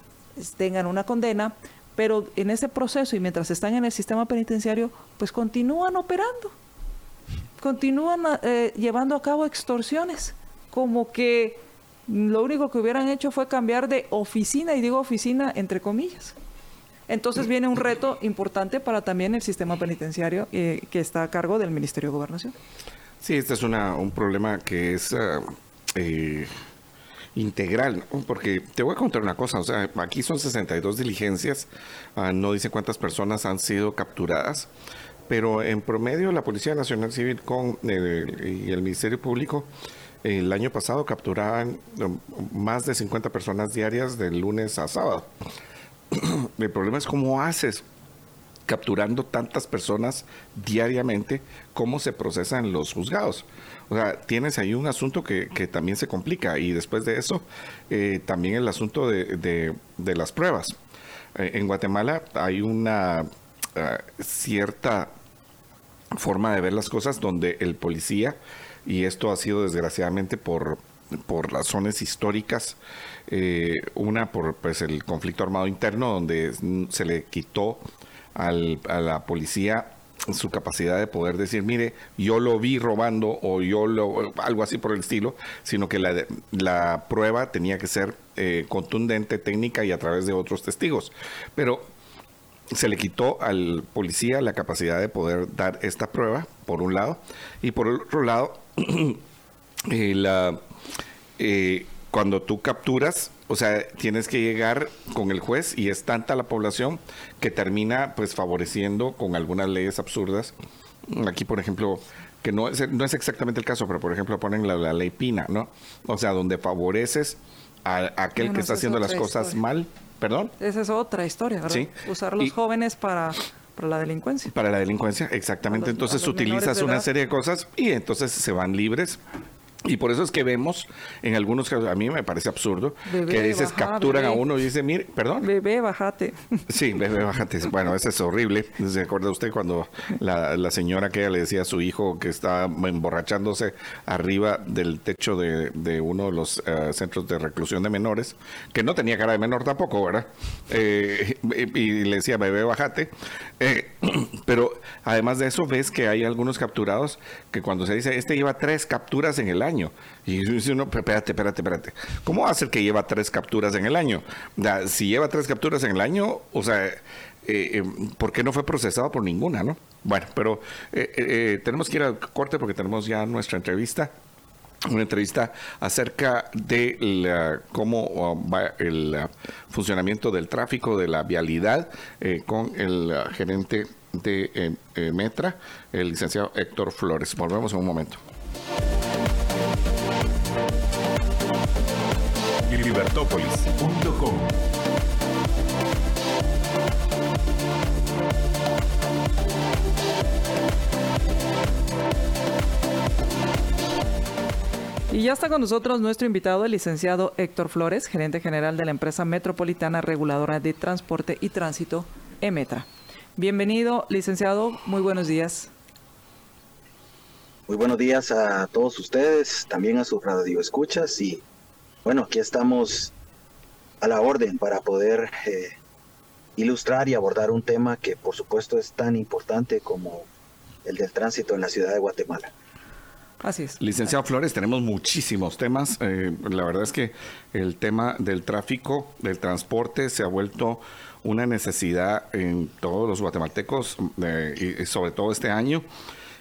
tengan una condena, pero en ese proceso y mientras están en el sistema penitenciario, pues continúan operando, continúan eh, llevando a cabo extorsiones, como que lo único que hubieran hecho fue cambiar de oficina, y digo oficina entre comillas. Entonces viene un reto importante para también el sistema penitenciario eh, que está a cargo del Ministerio de Gobernación. Sí, este es un problema que es ah, eh, integral, porque te voy a contar una cosa, o sea, aquí son 62 diligencias, ah, no dice cuántas personas han sido capturadas, pero en promedio la Policía Nacional Civil con y el Ministerio Público el año pasado capturaban um, más de 50 personas diarias de lunes a sábado. el problema es cómo haces capturando tantas personas diariamente, cómo se procesan los juzgados. O sea, tienes ahí un asunto que, también se complica y después de eso, eh, también el asunto de, las pruebas. Eh, en Guatemala hay una eh, cierta forma de ver las cosas donde el policía, y esto ha sido desgraciadamente por, por razones históricas, una por pues, el conflicto armado interno donde se le quitó al, a la policía su capacidad de poder decir, mire, yo lo vi robando o yo lo, algo así por el estilo, sino que la, la prueba tenía que ser eh, contundente, técnica y a través de otros testigos. Pero se le quitó al policía la capacidad de poder dar esta prueba, por un lado, y por otro lado, eh, eh, cuando tú capturas o sea, tienes que llegar con el juez y es tanta la población que termina pues favoreciendo con algunas leyes absurdas. Aquí, por ejemplo, que no es, no es exactamente el caso, pero por ejemplo ponen la, ley Pina, ¿no? O sea, donde favoreces a, aquel que está haciendo las cosas mal. ¿Perdón? Esa es otra historia, ¿verdad? Sí. Usar los jóvenes para para la delincuencia. Para la delincuencia, exactamente. entonces utilizas una serie de cosas y entonces se van libres y por eso es que vemos en algunos casos, a mí me parece absurdo, que dices capturan a uno y dice, mire, perdón. Bebé, bájate. Sí, bebé, bájate. Bueno, eso es horrible. ¿Se acuerda usted cuando la, la señora que le decía a su hijo que estaba emborrachándose arriba del techo de, de uno de los eh, centros de reclusión de menores, que no tenía cara de menor tampoco, ¿verdad? Eh, y, le decía, bebé, bájate. Eh, pero además de eso, ves que hay algunos capturados que cuando se dice, este lleva tres capturas en el año, y dice uno, espérate, espérate, espérate. ¿Cómo va a ser que lleva tres capturas en el año? Si lleva tres capturas en el año, o sea, eh, eh, ¿por qué no fue procesado por ninguna, no? Bueno, pero eh, tenemos que ir al corte porque tenemos ya nuestra entrevista una entrevista acerca de cómo va el funcionamiento del tráfico, de la vialidad, con el gerente de Metra, el licenciado Héctor Flores. Volvemos en un momento. Y ya está con nosotros nuestro invitado, el licenciado Héctor Flores, gerente general de la empresa metropolitana reguladora de transporte y tránsito, EMETRA. Bienvenido, licenciado, muy buenos días. Muy buenos días a todos ustedes, también a sus radioescuchas y bueno, aquí estamos a la orden para poder eh, ilustrar y abordar un tema que por supuesto es tan importante como el del tránsito en la ciudad de Guatemala. Así es. Licenciado Flores, tenemos muchísimos temas. Eh, la verdad es que el tema del tráfico, del transporte, se ha vuelto una necesidad en todos los guatemaltecos, eh, sobre todo este año.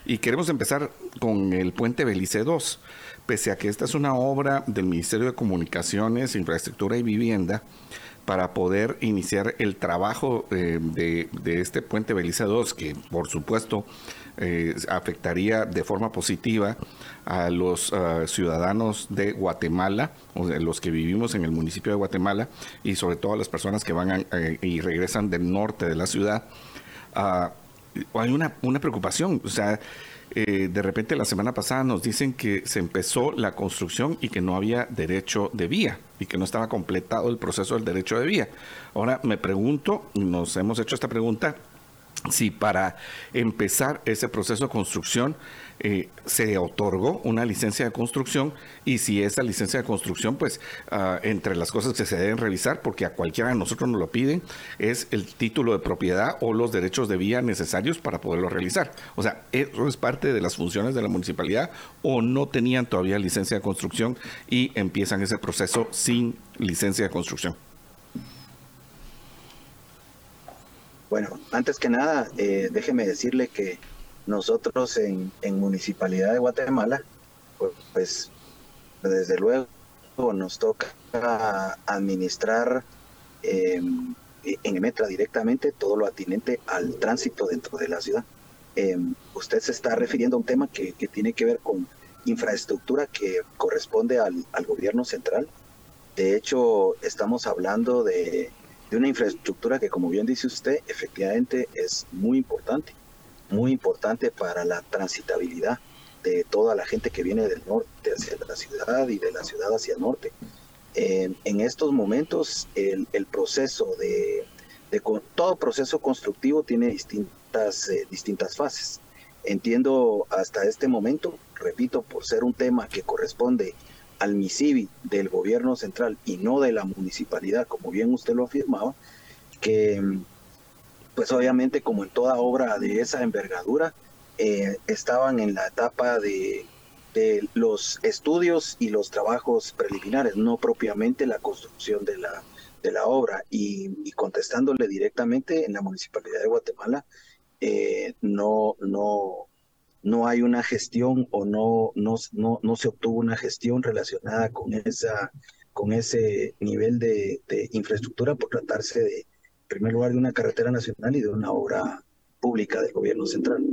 Y queremos empezar con el puente Belice 2 pese a que esta es una obra del Ministerio de Comunicaciones, Infraestructura y Vivienda, para poder iniciar el trabajo eh, de, este puente Belice 2, que por supuesto eh, afectaría de forma positiva a los ah, ciudadanos de Guatemala, o los que vivimos en el municipio de Guatemala, y sobre todo a las personas que van eh, y regresan del norte de la ciudad. Ah, hay una, una preocupación, o sea, eh, de repente la semana pasada nos dicen que se empezó la construcción y que no había derecho de vía y que no estaba completado el proceso del derecho de vía. Ahora me pregunto, nos hemos hecho esta pregunta, si para empezar ese proceso de construcción eh, se otorgó una licencia de construcción y si esa licencia de construcción, pues ah, entre las cosas que se deben revisar, porque a cualquiera de nosotros nos lo piden, es el título de propiedad o los derechos de vía necesarios para poderlo realizar. O sea, eso es parte de las funciones de la municipalidad o no tenían todavía licencia de construcción y empiezan ese proceso sin licencia de construcción. Bueno, antes que nada, eh, déjeme decirle que nosotros en, Municipalidad de Guatemala, pues, pues, desde luego nos toca administrar em, en Metra directamente todo lo atinente al tránsito dentro de la ciudad. Em, usted se está refiriendo a un tema que, tiene que ver con infraestructura que corresponde al, gobierno central. De hecho, estamos hablando de, de, una infraestructura que, como bien dice usted, efectivamente es muy importante muy importante para la transitabilidad de toda la gente que viene del norte hacia la ciudad y de la ciudad hacia el norte. en estos momentos el, proceso de, todo proceso constructivo tiene distintas, eh, distintas fases. Entiendo hasta este momento, repito, por ser un tema que corresponde al MISIBI del gobierno central y no de la municipalidad, como bien usted lo afirmaba, que pues obviamente como en toda obra de esa envergadura, eh, estaban en la etapa de, los estudios y los trabajos preliminares, no propiamente la construcción de la, de la obra. Y, contestándole directamente, en la Municipalidad de Guatemala eh, no, no, no hay una gestión o no, no, no, no se obtuvo una gestión relacionada con, esa, con ese nivel de infraestructura por tratarse de, primer lugar de una carretera nacional y de una obra pública del gobierno central.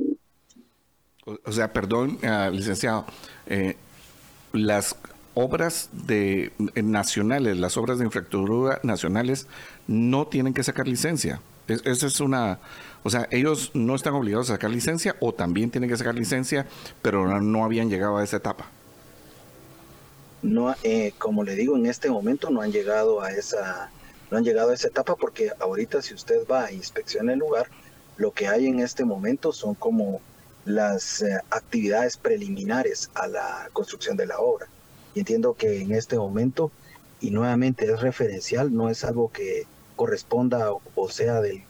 O, sea, perdón, ah, licenciado, eh, las obras de nacionales, las obras de infraestructura nacionales no tienen que sacar licencia. Esa es una, o sea, ellos no están obligados a sacar licencia o también tienen que sacar licencia, pero no, habían llegado a esa etapa. No, eh, como le digo, en este momento no han llegado a esa, no han llegado a esa etapa porque ahorita si usted va a inspeccionar el lugar, lo que hay en este momento son como las eh, actividades preliminares a la construcción de la obra. Y entiendo que en este momento, y nuevamente es referencial, no es algo que corresponda o, sea del,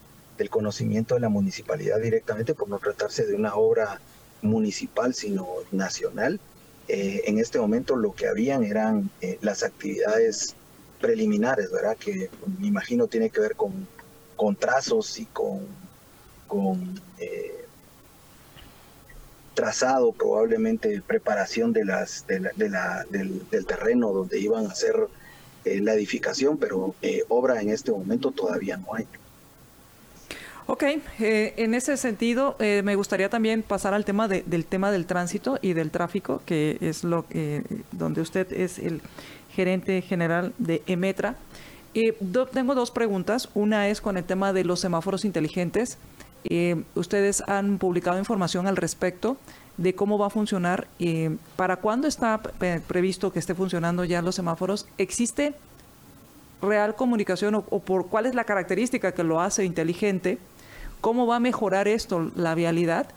conocimiento de la municipalidad directamente por no tratarse de una obra municipal, sino nacional. Eh, en este momento lo que habían eran eh, las actividades preliminares, ¿verdad? Que me imagino tiene que ver con, con trazos y con, con eh, trazado, probablemente preparación de las, de la, del, terreno donde iban a hacer eh, la edificación, pero eh, obra en este momento todavía no hay. Ok, en ese sentido me gustaría también pasar al tema del tema del tránsito y del tráfico, que es lo donde usted es el gerente general de Emetra. Eh, tengo dos preguntas. Una es con el tema de los semáforos inteligentes. Eh, ustedes han publicado información al respecto de cómo va a funcionar. Eh, ¿Para cuándo está previsto que esté funcionando ya los semáforos? ¿Existe real comunicación o, por cuál es la característica que lo hace inteligente? ¿Cómo va a mejorar esto la vialidad?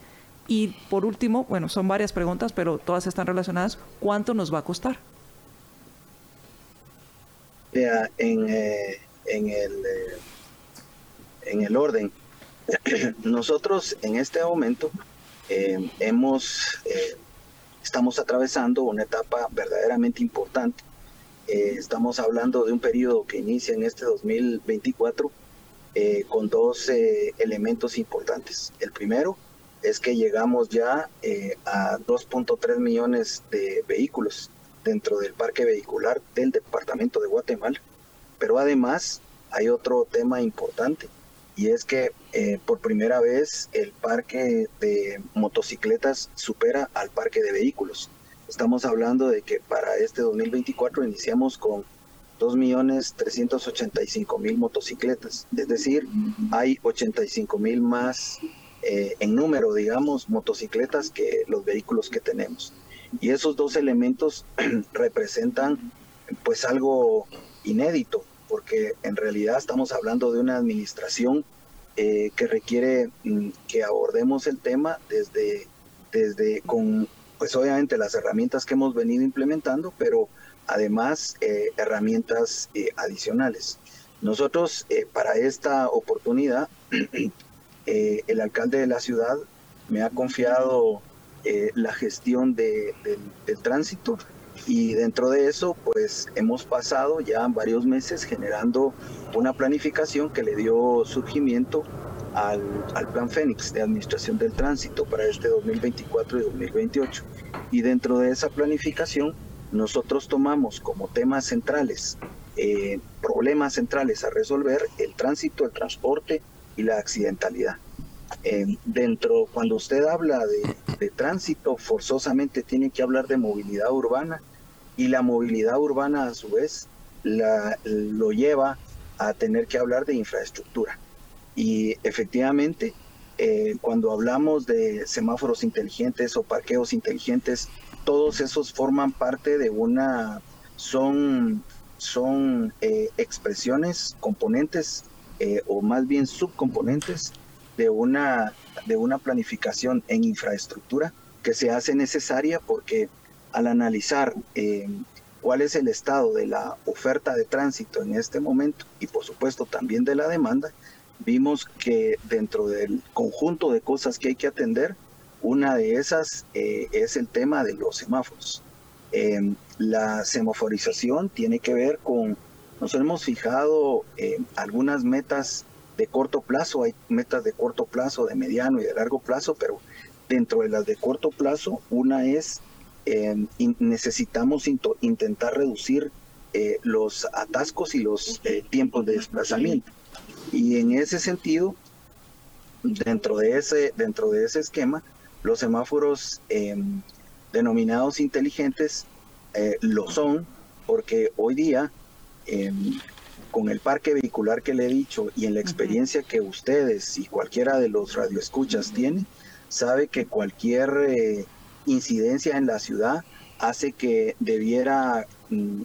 Y por último, bueno, son varias preguntas, pero todas están relacionadas. ¿Cuánto nos va a costar? en, eh, en, el, eh, en el orden. Nosotros en este momento eh, hemos, estamos atravesando una etapa verdaderamente importante. estamos hablando de un periodo que inicia en este 2024 con dos elementos importantes. El primero es que llegamos ya a 2.3 millones de vehículos dentro del parque vehicular del departamento de Guatemala. Pero además hay otro tema importante y es que eh, por primera vez el parque de motocicletas supera al parque de vehículos. Estamos hablando de que para este 2024 iniciamos con 2.385.000 motocicletas, es decir, hay 85.000 más eh, en número, digamos, motocicletas que los vehículos que tenemos. Y esos dos elementos representan pues algo inédito, porque en realidad estamos hablando de una administración eh, que requiere mm, que abordemos el tema desde, desde con pues obviamente las herramientas que hemos venido implementando, pero además eh, herramientas eh, adicionales. Nosotros para esta oportunidad, el alcalde de la ciudad me ha confiado la gestión de, del tránsito y dentro de eso pues hemos pasado ya varios meses generando una planificación que le dio surgimiento al, al, plan Fénix de administración del tránsito para este 2024 y 2028 y dentro de esa planificación nosotros tomamos como temas centrales eh, problemas centrales a resolver el tránsito, el transporte y la accidentalidad. Eh, dentro, cuando usted habla de, tránsito, forzosamente tiene que hablar de movilidad urbana y la movilidad urbana a su vez la, lo lleva a tener que hablar de infraestructura. Y efectivamente, eh, cuando hablamos de semáforos inteligentes o parqueos inteligentes, todos esos forman parte de una, son, son eh, expresiones, componentes o más bien subcomponentes de una, de una planificación en infraestructura que se hace necesaria porque al analizar eh, cuál es el estado de la oferta de tránsito en este momento y por supuesto también de la demanda, vimos que dentro del conjunto de cosas que hay que atender, una de esas eh, es el tema de los semáforos. Eh, la semaforización tiene que ver con, nos hemos fijado algunas metas de corto plazo, hay metas de corto plazo, de mediano y de largo plazo, pero dentro de las de corto plazo, una es eh, necesitamos intentar reducir eh, los atascos y los eh, tiempos de desplazamiento. Y en ese sentido, dentro de ese, dentro de ese esquema, los semáforos em, denominados inteligentes eh, lo son porque hoy día em, con el parque vehicular que le he dicho y en la experiencia que ustedes y cualquiera de los radioescuchas tiene, sabe que cualquier eh, incidencia en la ciudad hace que debiera, mm,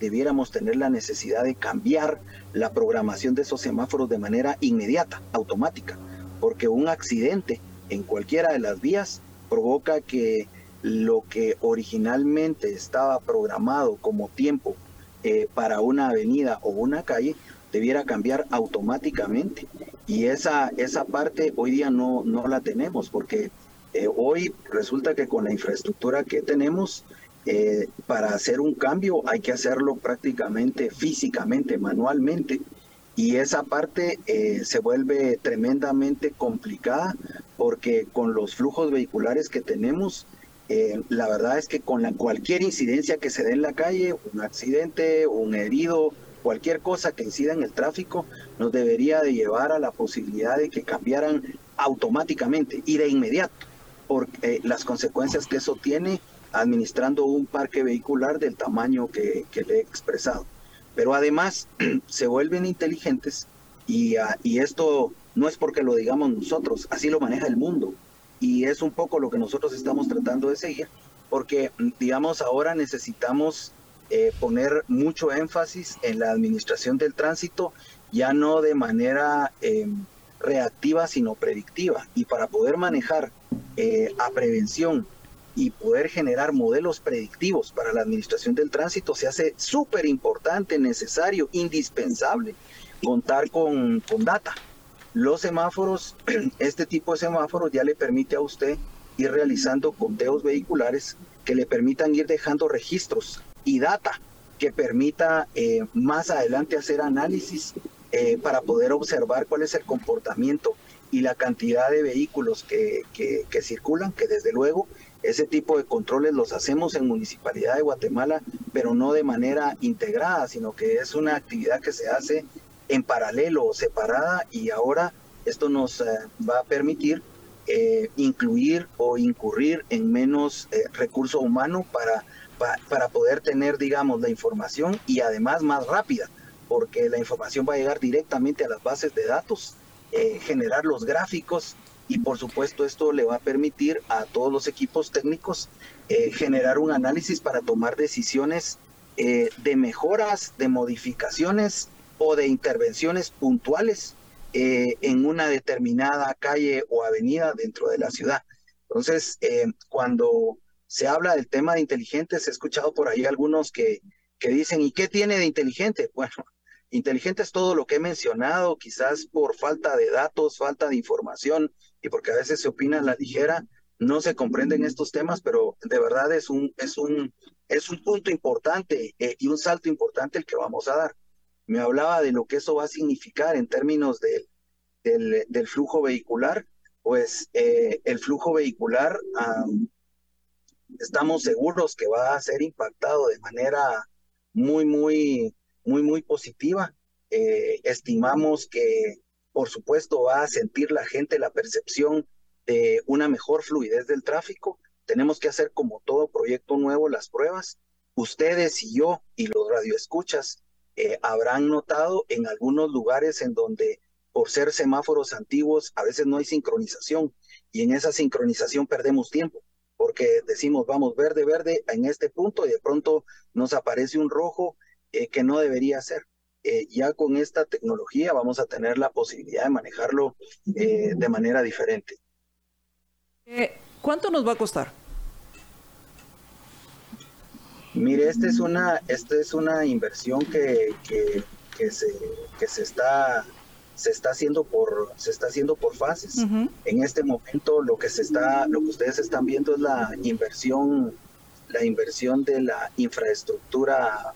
debiéramos tener la necesidad de cambiar la programación de esos semáforos de manera inmediata, automática, porque un accidente en cualquiera de las vías provoca que lo que originalmente estaba programado como tiempo eh, para una avenida o una calle debiera cambiar automáticamente. Y esa, esa parte hoy día no, no la tenemos porque eh, hoy resulta que con la infraestructura que tenemos, eh, para hacer un cambio hay que hacerlo prácticamente físicamente, manualmente. Y esa parte se vuelve tremendamente complicada porque con los flujos vehiculares que tenemos, eh, la verdad es que con cualquier incidencia que se dé en la calle, un accidente, un herido, cualquier cosa que incida en el tráfico, nos debería de llevar a la posibilidad de que cambiaran automáticamente y de inmediato, eh, las consecuencias que eso tiene administrando un parque vehicular del tamaño que, le he expresado. Pero además se vuelven inteligentes y, ah, y esto no es porque lo digamos nosotros, así lo maneja el mundo y es un poco lo que nosotros estamos tratando de seguir, porque digamos ahora necesitamos eh, poner mucho énfasis en la administración del tránsito, ya no de manera em, reactiva, sino predictiva. Y para poder manejar eh, a prevención y poder generar modelos predictivos para la administración del tránsito, se hace súper importante, necesario, indispensable contar con, con data los semáforos, este tipo de semáforos ya le permite a usted ir realizando conteos vehiculares que le permitan ir dejando registros y data que permita eh, más adelante hacer análisis eh, para poder observar cuál es el comportamiento y la cantidad de vehículos que, que, circulan, que desde luego ese tipo de controles los hacemos en Municipalidad de Guatemala, pero no de manera integrada, sino que es una actividad que se hace en paralelo o separada y ahora esto nos eh, va a permitir eh, incluir o incurrir en menos recurso humano para, para poder tener, digamos, la información y además más rápida, porque la información va a llegar directamente a las bases de datos, generar los gráficos y por supuesto esto le va a permitir a todos los equipos técnicos generar un análisis para tomar decisiones de mejoras, de modificaciones o de intervenciones puntuales eh, en una determinada calle o avenida dentro de la ciudad. Entonces, eh, cuando se habla del tema de inteligentes, he escuchado por ahí algunos que, que dicen, ¿y qué tiene de inteligente? Bueno, inteligente es todo lo que he mencionado, quizás por falta de datos, falta de información y porque a veces se opina a la ligera, no se comprenden estos temas, pero de verdad es un, es un, es un punto importante eh, y un salto importante el que vamos a dar. Me hablaba de lo que eso va a significar en términos del, del, flujo vehicular, pues eh, el flujo vehicular estamos seguros que va a ser impactado de manera muy, muy, muy, muy positiva. Eh, estimamos que, por supuesto, va a sentir la gente la percepción de una mejor fluidez del tráfico. Tenemos que hacer como todo proyecto nuevo las pruebas. Ustedes y yo y los radioescuchas eh, habrán notado en algunos lugares en donde por ser semáforos antiguos a veces no hay sincronización y en esa sincronización perdemos tiempo porque decimos vamos verde, verde en este punto y de pronto nos aparece un rojo eh, que no debería ser. Eh, ya con esta tecnología vamos a tener la posibilidad de manejarlo de manera diferente. ¿Cuánto nos va a costar? Mire, esta es una, esta es una inversión que, que, que, se, que se está se está haciendo por se está haciendo por fases. En este momento lo que se está lo que ustedes están viendo es la inversión la inversión de la infraestructura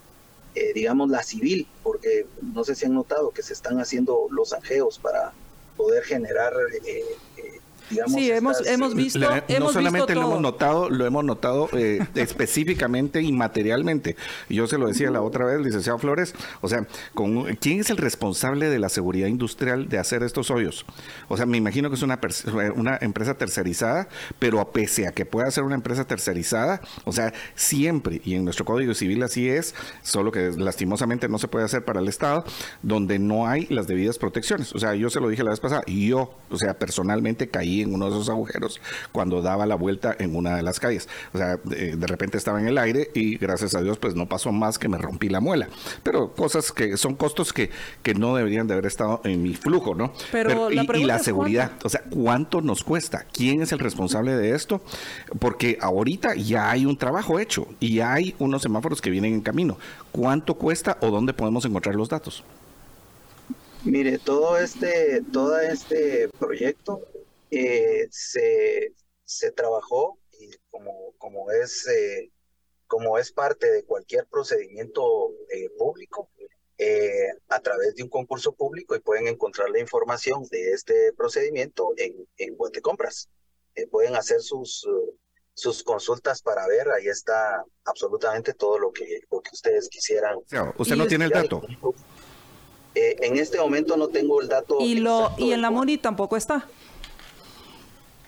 eh, digamos la civil, porque no sé si han notado que se están haciendo los angeos para poder generar eh, eh, digamos, sí, hemos, hemos visto, no solamente lo hemos notado, lo hemos notado eh, específicamente y materialmente. Yo se lo decía la otra vez, licenciado Flores, o sea, con, ¿quién es el responsable de la seguridad industrial de hacer estos hoyos? O sea, me imagino que es una, una empresa tercerizada, pero a pese a que pueda ser una empresa tercerizada, o sea, siempre, y en nuestro Código Civil así es, solo que lastimosamente no se puede hacer para el Estado, donde no hay las debidas protecciones. O sea, yo se lo dije la vez pasada, y yo, o sea, personalmente caí en uno de esos agujeros cuando daba la vuelta en una de las calles. O sea, de, repente estaba en el aire y gracias a Dios pues no pasó más que me rompí la muela. Pero cosas que son costos que, que no deberían de haber estado en mi flujo, ¿no? Pero, y, y, la seguridad, o sea, ¿cuánto nos cuesta? ¿Quién es el responsable de esto? Porque ahorita ya hay un trabajo hecho y hay unos semáforos que vienen en camino. ¿Cuánto cuesta o dónde podemos encontrar los datos? Mire, todo este, todo este proyecto eh, se, se, trabajó y como, como, es, eh, como es parte de cualquier procedimiento eh, público, a través de un concurso público y pueden encontrar la información de este procedimiento en, en Compras. pueden hacer sus, sus consultas para ver, ahí está absolutamente todo lo que, lo que ustedes quisieran. usted no tiene el dato. Eh, en este momento no tengo el dato. Y, lo, y en la MONI tampoco está.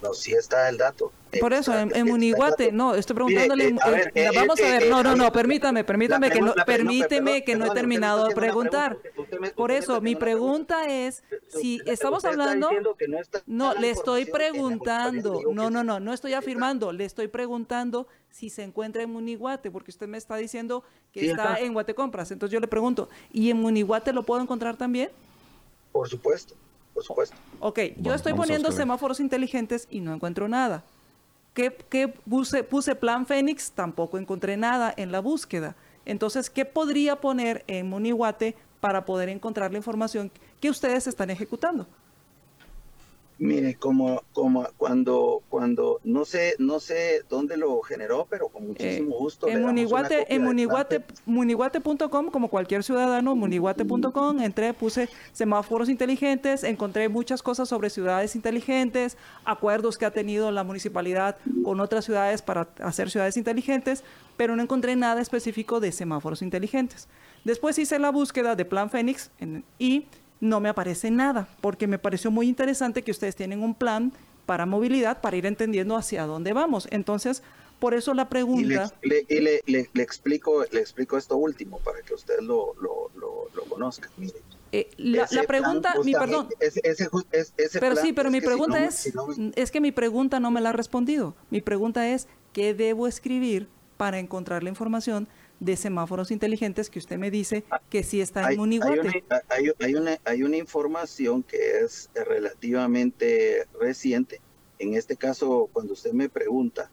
No, sí está el dato. Por eso, en, Muniguate, no, estoy preguntándole, eh, eh, vamos a ver, no, no, no, permítame, permítame que no, permíteme que no he terminado de preguntar. Por eso, mi pregunta. es, si estamos hablando, no, le estoy preguntando, no, no, no, no estoy afirmando, le estoy preguntando si se encuentra en Muniguate, porque usted me está diciendo que está. en Guatecompras, entonces yo le pregunto, ¿y en Muniguate lo puedo encontrar también? Por supuesto, por supuesto. Ok, yo estoy poniendo semáforos inteligentes y no encuentro nada. ¿Qué, puse, puse Plan Fénix? Tampoco encontré nada en la búsqueda. Entonces, ¿qué podría poner en Monihuate para poder encontrar la información que ustedes están ejecutando? Mire, como, como cuando, cuando, no sé, no sé dónde lo generó, pero con muchísimo eh, gusto. En Muniguate, en Muniguate, muniguate.com, como cualquier ciudadano, muniguate.com, entré, puse semáforos inteligentes, encontré muchas cosas sobre ciudades inteligentes, acuerdos que ha tenido la municipalidad con otras ciudades para hacer ciudades inteligentes, pero no encontré nada específico de semáforos inteligentes. Después hice la búsqueda de Plan Fénix y no me aparece nada, porque me pareció muy interesante que ustedes tienen un plan para movilidad, para ir entendiendo hacia dónde vamos. Entonces, por eso la pregunta... Y le, explico, le explico esto último para que usted lo, lo, lo, conozca. Eh, la, pregunta, mi perdón. pero sí, pero mi pregunta es, es que mi pregunta no me la ha respondido. Mi pregunta es, ¿qué debo escribir para encontrar la información de semáforos inteligentes que usted me dice que sí está en Muniguate. Hay una, hay, una, información que es relativamente reciente. En este caso, cuando usted me pregunta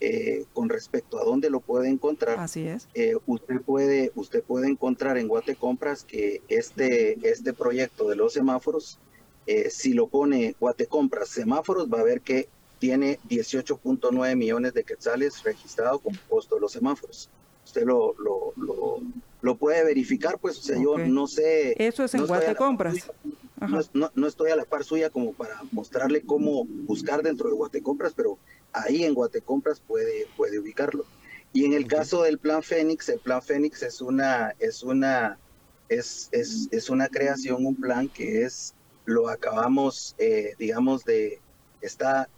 eh, con respecto a dónde lo puede encontrar, así es. Eh, usted puede usted puede encontrar en Guate Compras que este este proyecto de los semáforos, eh, si lo pone Guate Compras semáforos, va a ver que tiene 18.9 millones de quetzales registrado como costo de los semáforos usted lo, lo, lo, puede verificar, pues, o sea, yo no sé. Eso es en no Compras. No, no, estoy a la par suya como para mostrarle cómo buscar dentro de Guatecompras, pero ahí en Guatecompras puede, puede ubicarlo. Y en el caso del Plan Fénix, el Plan Fénix es una, es una, es, es, es una creación, un plan que es, lo acabamos, eh, digamos, de, está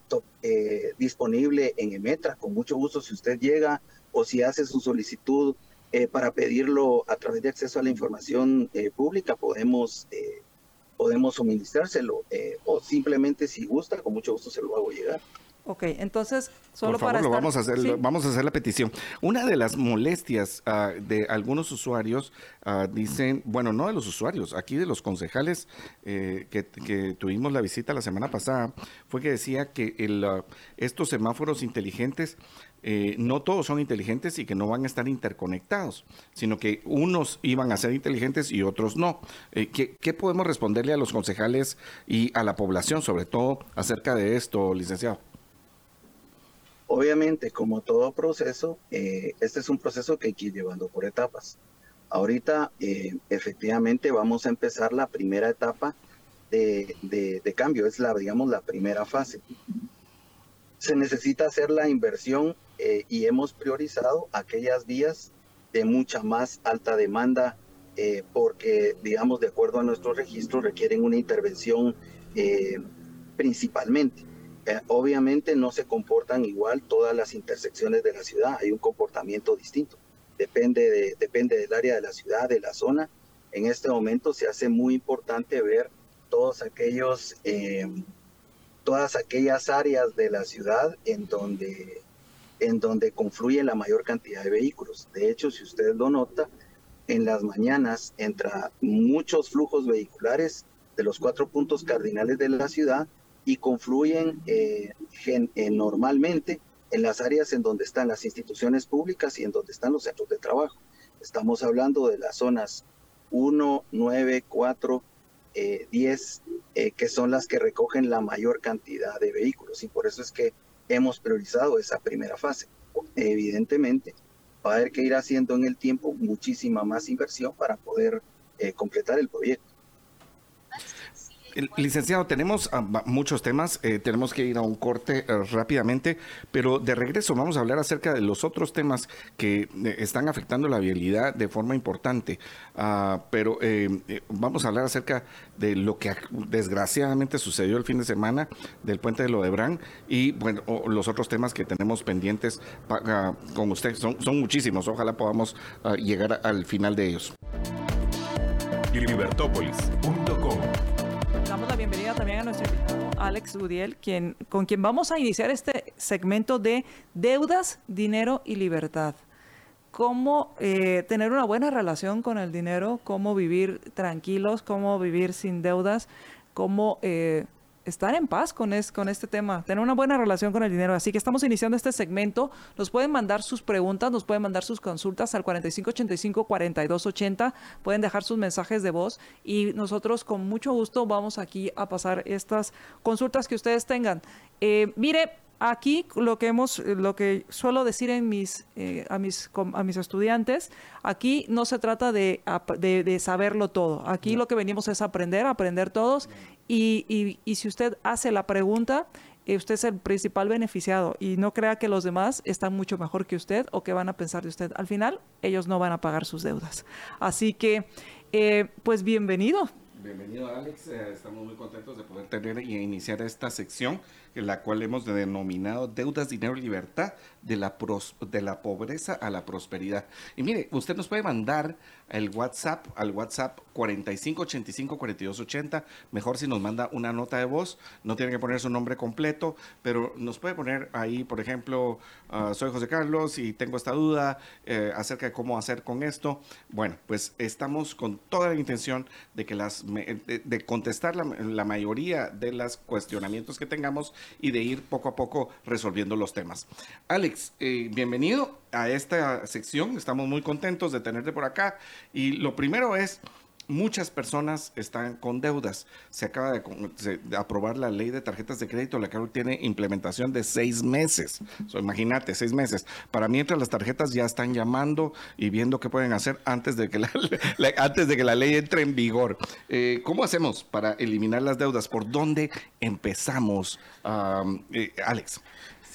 eh, disponible en Emetra, con mucho gusto, si usted llega o si hace su solicitud eh, para pedirlo a través de acceso a la información eh, pública, podemos, eh, podemos suministrárselo. o simplemente si gusta, con mucho gusto se lo hago llegar. Ok, entonces, solo Por favor, para. vamos, a hacer, vamos a hacer la petición. Una de las molestias ah, de algunos usuarios ah, dicen, bueno, no de los usuarios, aquí de los concejales que, que, tuvimos la visita la semana pasada, fue que decía que el, ah, estos semáforos inteligentes eh, no todos son inteligentes y que no van a estar interconectados, sino que unos iban a ser inteligentes y otros no. Eh, ¿qué, podemos responderle a los concejales y a la población, sobre todo, acerca de esto, licenciado? Obviamente, como todo proceso, eh, este es un proceso que hay que ir llevando por etapas. Ahorita, efectivamente, vamos a empezar la primera etapa de, cambio, es la, digamos, la primera fase. Se necesita hacer la inversión eh, y hemos priorizado aquellas vías de mucha más alta demanda eh, porque, digamos, de acuerdo a nuestro registro, requieren una intervención eh, principalmente. obviamente no se comportan igual todas las intersecciones de la ciudad, hay un comportamiento distinto. Depende, de, depende del área de la ciudad, de la zona. En este momento se hace muy importante ver todos aquellos, eh, todas aquellas áreas de la ciudad en donde, en donde confluye la mayor cantidad de vehículos. De hecho, si usted lo nota, en las mañanas entra muchos flujos vehiculares de los cuatro puntos cardinales de la ciudad y confluyen eh, eh, normalmente en las áreas en donde están las instituciones públicas y en donde están los centros de trabajo. Estamos hablando de las zonas 1, 9, 4, 10, eh, eh, que son las que recogen la mayor cantidad de vehículos. Y por eso es que hemos priorizado esa primera fase. Evidentemente, va a haber que ir haciendo en el tiempo muchísima más inversión para poder eh, completar el proyecto. Licenciado, tenemos ah, muchos temas, eh, tenemos que ir a un corte eh, rápidamente, pero de regreso vamos a hablar acerca de los otros temas que eh, están afectando la vialidad de forma importante. Ah, pero vamos a hablar acerca de lo que desgraciadamente sucedió el fin de semana del puente de Lodebrán y los otros temas que tenemos pendientes ah, con usted. Son, son muchísimos, ojalá podamos llegar al final de ellos. Alex Gudiel, quien, con quien vamos a iniciar este segmento de deudas, dinero y libertad. Cómo eh, tener una buena relación con el dinero, cómo vivir tranquilos, cómo vivir sin deudas, cómo eh, estar en paz con, es, con este tema, tener una buena relación con el dinero. Así que estamos iniciando este segmento. Nos pueden mandar sus preguntas, nos pueden mandar sus consultas al 4585-4280. Pueden dejar sus mensajes de voz y nosotros con mucho gusto vamos aquí a pasar estas consultas que ustedes tengan. Eh, mire, aquí lo que hemos lo que suelo decir en mis eh, a mis a mis estudiantes aquí no se trata de, de, saberlo todo aquí lo que venimos es aprender aprender todos y, y, si usted hace la pregunta, eh, usted es el principal beneficiado y no crea que los demás están mucho mejor que usted o que van a pensar de usted. Al final, ellos no van a pagar sus deudas. Así que, eh, pues bienvenido. Bienvenido, Alex. Eh, estamos muy contentos de poder tener y iniciar esta sección, en la cual hemos denominado Deudas, Dinero y Libertad, de la, de la pobreza a la prosperidad. Y mire, usted nos puede mandar el WhatsApp al WhatsApp 4585-4280. Mejor si nos manda una nota de voz, no tiene que poner su nombre completo, pero nos puede poner ahí, por ejemplo, ah, soy José Carlos y tengo esta duda eh, acerca de cómo hacer con esto. Bueno, pues estamos con toda la intención de que las de, contestar la, mayoría de los cuestionamientos que tengamos y de ir poco a poco resolviendo los temas. Alex, eh, bienvenido a esta sección. Estamos muy contentos de tenerte por acá. Y lo primero es, muchas personas están con deudas. Se acaba de, aprobar la ley de tarjetas de crédito, la que tiene implementación de seis meses. imagínate, seis meses. Para mientras las tarjetas ya están llamando y viendo qué pueden hacer antes de que la, antes de que la ley entre en vigor. Eh, ¿Cómo hacemos para eliminar las deudas? ¿Por dónde empezamos, eh, Alex?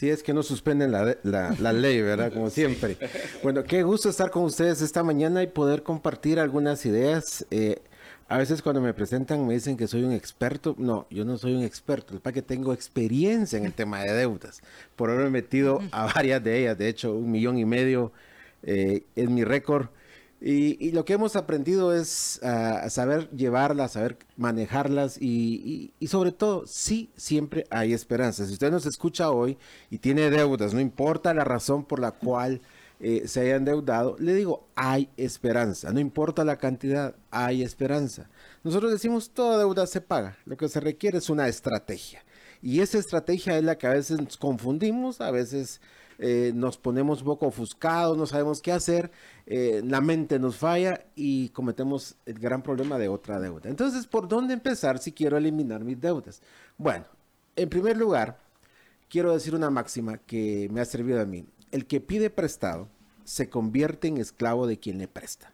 Si es que no suspenden la, la, ley, ¿verdad? Como siempre. Bueno, qué gusto estar con ustedes esta mañana y poder compartir algunas ideas. Eh, a veces cuando me presentan me dicen que soy un experto. No, yo no soy un experto. El que tengo experiencia en el tema de deudas. Por haberme metido a varias de ellas. De hecho, un millón y medio eh, es mi récord. Y, lo que hemos aprendido es a saber llevarlas, saber manejarlas y, sobre todo, sí, siempre hay esperanza. Si usted nos escucha hoy y tiene deudas, no importa la razón por la cual eh, se haya endeudado, le digo, hay esperanza. No importa la cantidad, hay esperanza. Nosotros decimos, toda deuda se paga. Lo que se requiere es una estrategia. Y esa estrategia es la que a veces confundimos, a veces eh, nos ponemos un poco ofuscados, no sabemos qué hacer, eh, la mente nos falla y cometemos el gran problema de otra deuda. Entonces, ¿por dónde empezar si quiero eliminar mis deudas? Bueno, en primer lugar, quiero decir una máxima que me ha servido a mí. El que pide prestado se convierte en esclavo de quien le presta.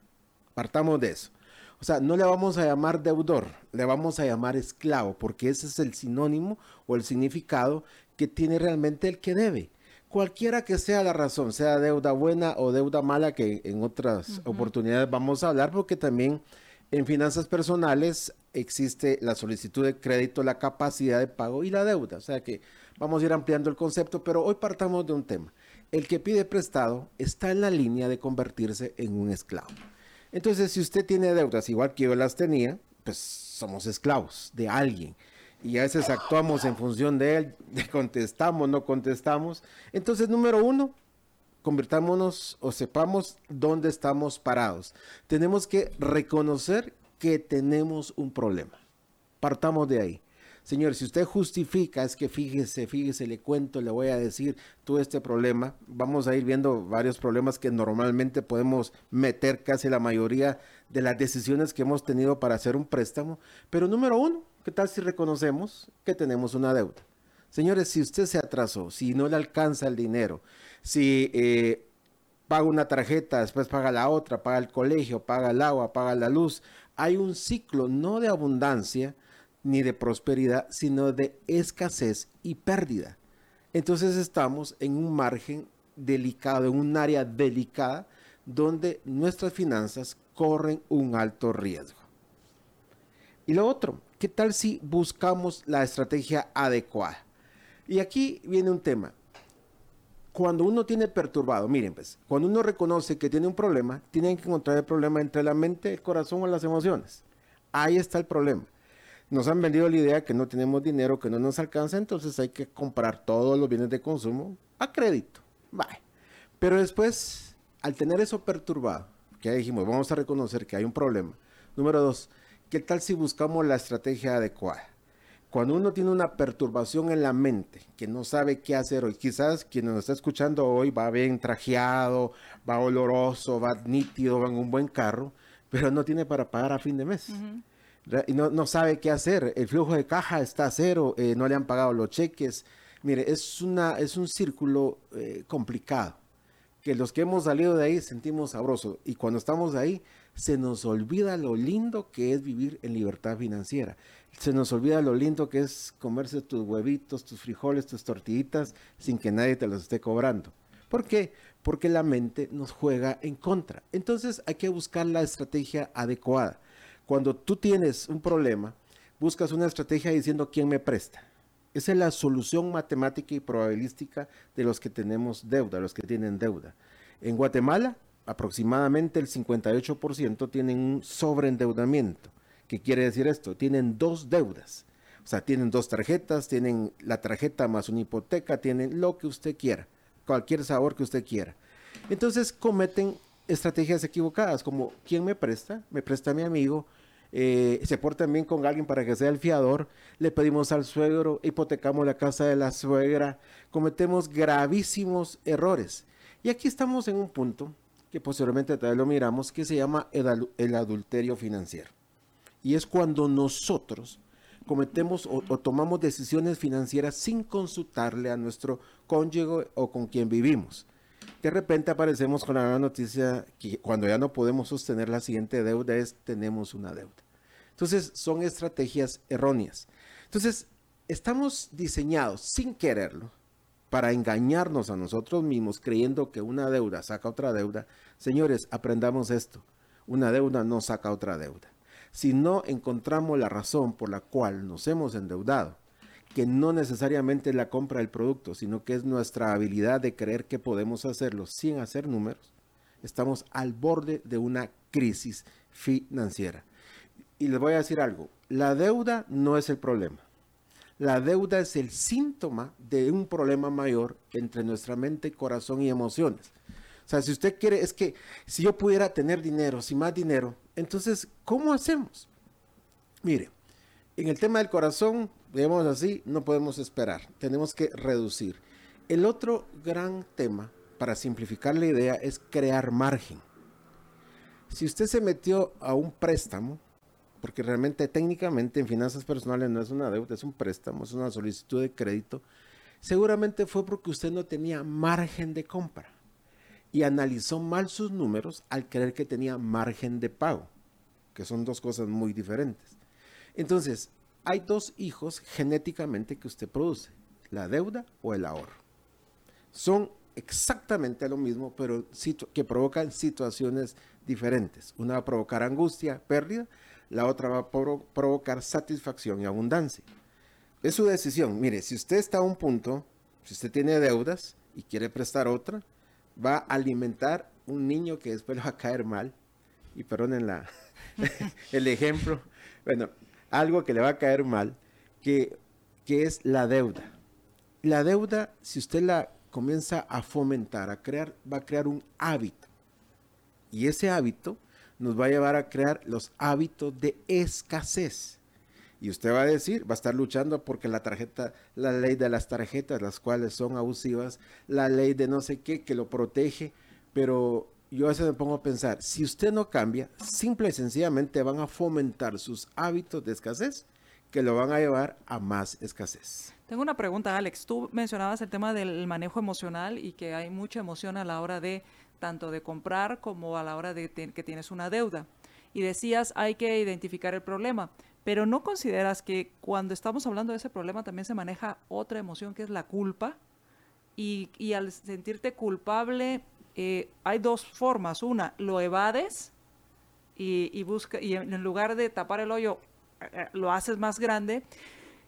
Partamos de eso. O sea, no le vamos a llamar deudor, le vamos a llamar esclavo, porque ese es el sinónimo o el significado que tiene realmente el que debe. Cualquiera que sea la razón, sea deuda buena o deuda mala, que en otras oportunidades vamos a hablar, porque también en finanzas personales existe la solicitud de crédito, la capacidad de pago y la deuda. O sea que vamos a ir ampliando el concepto, pero hoy partamos de un tema. El que pide prestado está en la línea de convertirse en un esclavo. Entonces, si usted tiene deudas igual que yo las tenía, pues somos esclavos de alguien. Y a veces actuamos en función de él, contestamos, no contestamos. Entonces, número uno, convirtámonos o sepamos dónde estamos parados. Tenemos que reconocer que tenemos un problema. Partamos de ahí. Señor, si usted justifica, es que fíjese, fíjese, le cuento, le voy a decir todo este problema, vamos a ir viendo varios problemas que normalmente podemos meter casi la mayoría de las decisiones que hemos tenido para hacer un préstamo. Pero número uno, ¿qué tal si reconocemos que tenemos una deuda? Señores, si usted se atrasó, si no le alcanza el dinero, si eh, paga una tarjeta, después paga la otra, paga el colegio, paga el agua, paga la luz, hay un ciclo no de abundancia, ni de prosperidad, sino de escasez y pérdida. Entonces estamos en un margen delicado, en un área delicada, donde nuestras finanzas corren un alto riesgo. Y lo otro, ¿qué tal si buscamos la estrategia adecuada? Y aquí viene un tema. Cuando uno tiene perturbado, miren pues, cuando uno reconoce que tiene un problema, tienen que encontrar el problema entre la mente, el corazón o las emociones. Ahí está el problema nos han vendido la idea que no tenemos dinero, que no nos alcanza, entonces hay que comprar todos los bienes de consumo a crédito. Bye. Pero después, al tener eso perturbado, que ya dijimos, vamos a reconocer que hay un problema. Número dos, ¿qué tal si buscamos la estrategia adecuada? Cuando uno tiene una perturbación en la mente, que no sabe qué hacer hoy, quizás quien nos está escuchando hoy va bien trajeado, va oloroso, va nítido, va en un buen carro, pero no tiene para pagar a fin de mes y no, sabe qué hacer. El flujo de caja está a cero, eh, no le han pagado los cheques. Mire, es, una, es un círculo eh, complicado, que los que hemos salido de ahí sentimos sabroso. Y cuando estamos ahí, se nos olvida lo lindo que es vivir en libertad financiera. Se nos olvida lo lindo que es comerse tus huevitos, tus frijoles, tus tortillitas, sin que nadie te los esté cobrando. ¿Por qué? Porque la mente nos juega en contra. Entonces hay que buscar la estrategia adecuada. Cuando tú tienes un problema, buscas una estrategia diciendo quién me presta. Esa es la solución matemática y probabilística de los que tenemos deuda, los que tienen deuda. En Guatemala, aproximadamente el 58% tienen un sobreendeudamiento. ¿Qué quiere decir esto? Tienen dos deudas. O sea, tienen dos tarjetas, tienen la tarjeta más una hipoteca, tienen lo que usted quiera, cualquier sabor que usted quiera. Entonces cometen estrategias equivocadas, como ¿quién me presta? Me presta mi amigo, eh, se porta bien con alguien para que sea el fiador, le pedimos al suegro, hipotecamos la casa de la suegra, cometemos gravísimos errores. Y aquí estamos en un punto posteriormente también lo miramos, que se llama el, adulterio financiero. Y es cuando nosotros cometemos o, tomamos decisiones financieras sin consultarle a nuestro cónyuge o con quien vivimos. De repente aparecemos con la noticia que cuando ya no podemos sostener la siguiente deuda es tenemos una deuda. Entonces son estrategias erróneas. Entonces estamos diseñados sin quererlo para engañarnos a nosotros mismos creyendo que una deuda saca otra deuda. Señores, aprendamos esto. Una deuda no saca otra deuda. Si no encontramos la razón por la cual nos hemos endeudado, que no necesariamente es la compra del producto, sino que es nuestra habilidad de creer que podemos hacerlo sin hacer números, estamos al borde de una crisis financiera. Y les voy a decir algo, la deuda no es el problema. La deuda es el síntoma de un problema mayor entre nuestra mente, corazón y emociones. O sea, si usted quiere, es que si yo pudiera tener dinero, si más dinero, entonces, ¿cómo hacemos? Mire, en el tema del corazón, digamos así, no podemos esperar, tenemos que reducir. El otro gran tema, para simplificar la idea, es crear margen. Si usted se metió a un préstamo, porque realmente técnicamente en finanzas personales no es una deuda, es un préstamo, es una solicitud de crédito, seguramente fue porque usted no tenía margen de compra y analizó mal sus números al creer que tenía margen de pago. que son dos cosas muy diferentes. Entonces, hay dos hijos genéticamente que usted produce, la deuda o el ahorro. Son exactamente lo mismo, pero que provocan situaciones diferentes. Una va a provocar angustia, pérdida, la otra va a provocar satisfacción y abundancia. Es su decisión. Mire, si usted está a un punto, si usted tiene deudas y quiere prestar otra, va a alimentar un niño que después le va a caer mal. Y perdonen la, el ejemplo. Bueno, algo que le va a caer mal, que, que es la deuda. La deuda, si usted la comienza a fomentar, a crear, va a crear un hábito. Y ese hábito nos va a llevar a crear los hábitos de escasez. Y usted va a decir, va a estar luchando porque la tarjeta, la ley de las tarjetas, las cuales son abusivas, la ley de no sé qué, que lo protege, pero yo a veces me pongo a pensar, si usted no cambia, simple y sencillamente van a fomentar sus hábitos de escasez que lo van a llevar a más escasez. Tengo una pregunta, Alex. Tú mencionabas el tema del manejo emocional y que hay mucha emoción a la hora de tanto de comprar como a la hora de que tienes una deuda. Y decías, hay que identificar el problema, pero ¿no consideras que cuando estamos hablando de ese problema también se maneja otra emoción que es la culpa? Y, y al sentirte culpable, eh, hay dos formas. Una, lo evades y, busca, y en lugar de tapar el hoyo, eh, eh, lo haces más grande.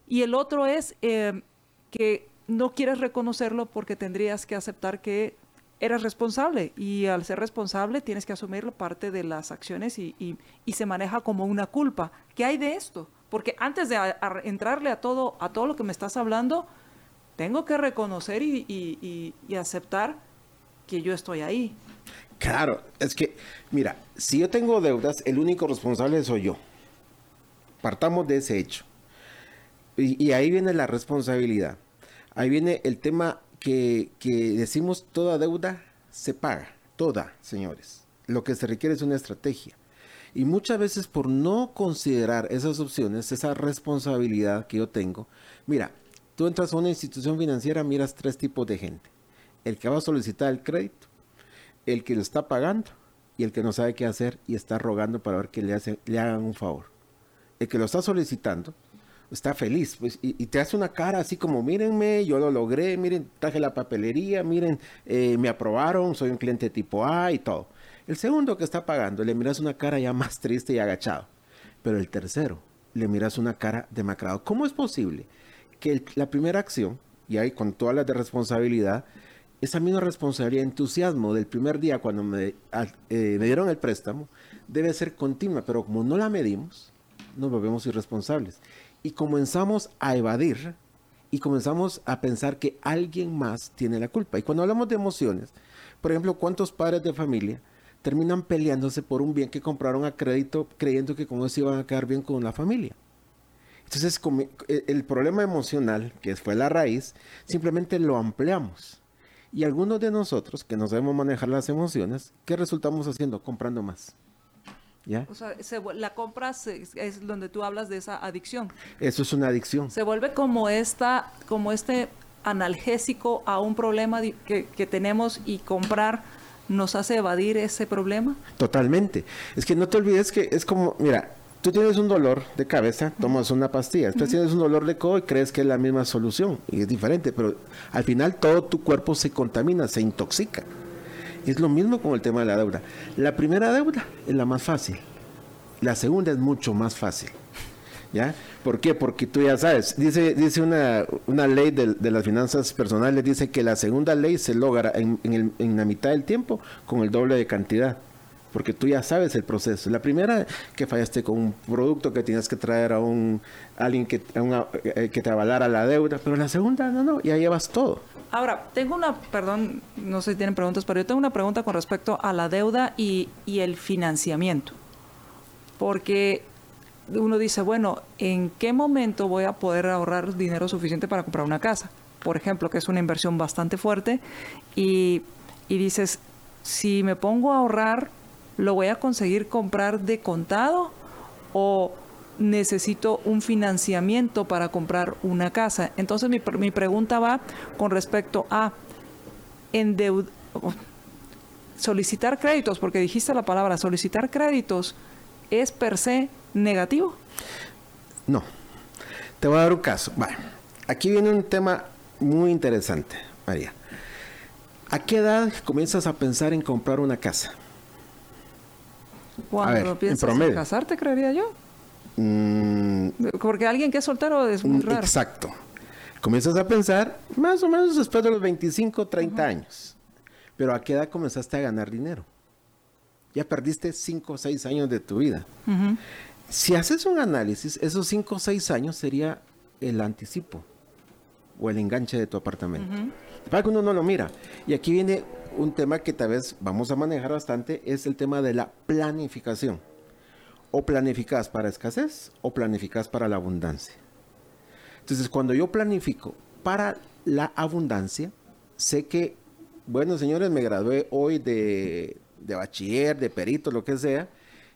Y el otro es que no quieres reconocerlo porque tendrías que aceptar que eres responsable y al ser responsable tienes que asumir parte de las acciones y, se maneja como una culpa. ¿Qué hay de esto? Porque antes de entrarle a todo, a todo lo que me estás hablando, tengo que reconocer y, aceptar que yo estoy ahí. Claro, es que, mira, si yo tengo deudas, el único responsable soy yo. Partamos de ese hecho. Y, ahí viene la responsabilidad. Ahí viene el tema que, decimos toda deuda se paga. Toda, señores. Lo que se requiere es una estrategia. Y muchas veces por no considerar esas opciones, esa responsabilidad que yo tengo, mira, tú entras a una institución financiera, miras tres tipos de gente el que va a solicitar el crédito, el que lo está pagando y el que no sabe qué hacer y está rogando para ver que le, le hagan un favor. El que lo está solicitando está feliz pues, y, te hace una cara así como, mírenme, yo lo logré, miren, traje la papelería, miren, eh, me aprobaron, soy un cliente tipo A y todo. El segundo que está pagando, le miras una cara ya más triste y agachado. Pero el tercero, le miras una cara demacrado. ¿Cómo es posible que la primera acción, y ahí con todas las de responsabilidad, esa misma responsabilidad, entusiasmo del primer día cuando me, eh, me, dieron el préstamo, debe ser continua, pero como no la medimos, nos volvemos irresponsables. Y comenzamos a evadir y comenzamos a pensar que alguien más tiene la culpa. Y cuando hablamos de emociones, por ejemplo, ¿cuántos padres de familia terminan peleándose por un bien que compraron a crédito creyendo que con eso iban a quedar bien con la familia? Entonces, eh, el problema emocional, que fue la raíz, simplemente lo ampliamos y algunos de nosotros que no sabemos manejar las emociones, ¿qué resultamos haciendo? Comprando más. ¿Ya? O sea, la compra es donde tú hablas de esa adicción. Eso es una adicción. Se vuelve como esta, como este analgésico a un problema que, que tenemos y comprar nos hace evadir ese problema. Totalmente. Es que no te olvides que es como, mira, tú tienes un dolor de cabeza, tomas una pastilla. Después tienes un dolor de codo y crees que es la misma solución. Y es diferente, pero al final todo tu cuerpo se contamina, se intoxica. Es lo mismo con el tema de la deuda. La primera deuda es la más fácil. La segunda es mucho más fácil. ¿Ya? ¿Por qué? Porque tú ya sabes, dice, dice una, una ley de, las finanzas personales, dice que la segunda ley se logra en, en la mitad del tiempo con el doble de cantidad porque tú ya sabes el proceso. La primera que fallaste con un producto que tienes que traer a un alguien que, eh, que te avalara la deuda, pero la segunda no, no, ya llevas todo. Ahora, tengo una, perdón, no sé si tienen preguntas, pero yo tengo una pregunta con respecto a la deuda y, y el financiamiento. Porque uno dice, bueno, ¿en qué momento voy a poder ahorrar dinero suficiente para comprar una casa? Por ejemplo, que es una inversión bastante fuerte y, y dices, si me pongo a ahorrar ¿lo voy a conseguir comprar de contado o necesito un financiamiento para comprar una casa? Entonces mi, mi pregunta va con respecto a solicitar créditos, porque dijiste la palabra solicitar créditos, es per se negativo. No. Te voy a dar un caso. Bueno, aquí viene un tema muy interesante, María. ¿A qué edad comienzas a pensar en comprar una casa? Cuando piensas en, casarte, creería yo. Mm. Porque alguien que es soltero es muy mm, raro. Exacto. Comienzas a pensar más o menos después de los 25, 30 años. Pero ¿a qué edad comenzaste a ganar dinero? Ya perdiste 5 o 6 años de tu vida. Si haces un análisis, esos 5 o 6 años sería el anticipo o el enganche de tu apartamento. Para que uno no lo mira. Y aquí viene un tema que tal vez vamos a manejar bastante, es el tema de la planificación. O planificas para escasez o planificas para la abundancia. Entonces, cuando yo planifico para la abundancia, sé que, bueno, señores, me gradué hoy de, de bachiller, de perito, lo que sea,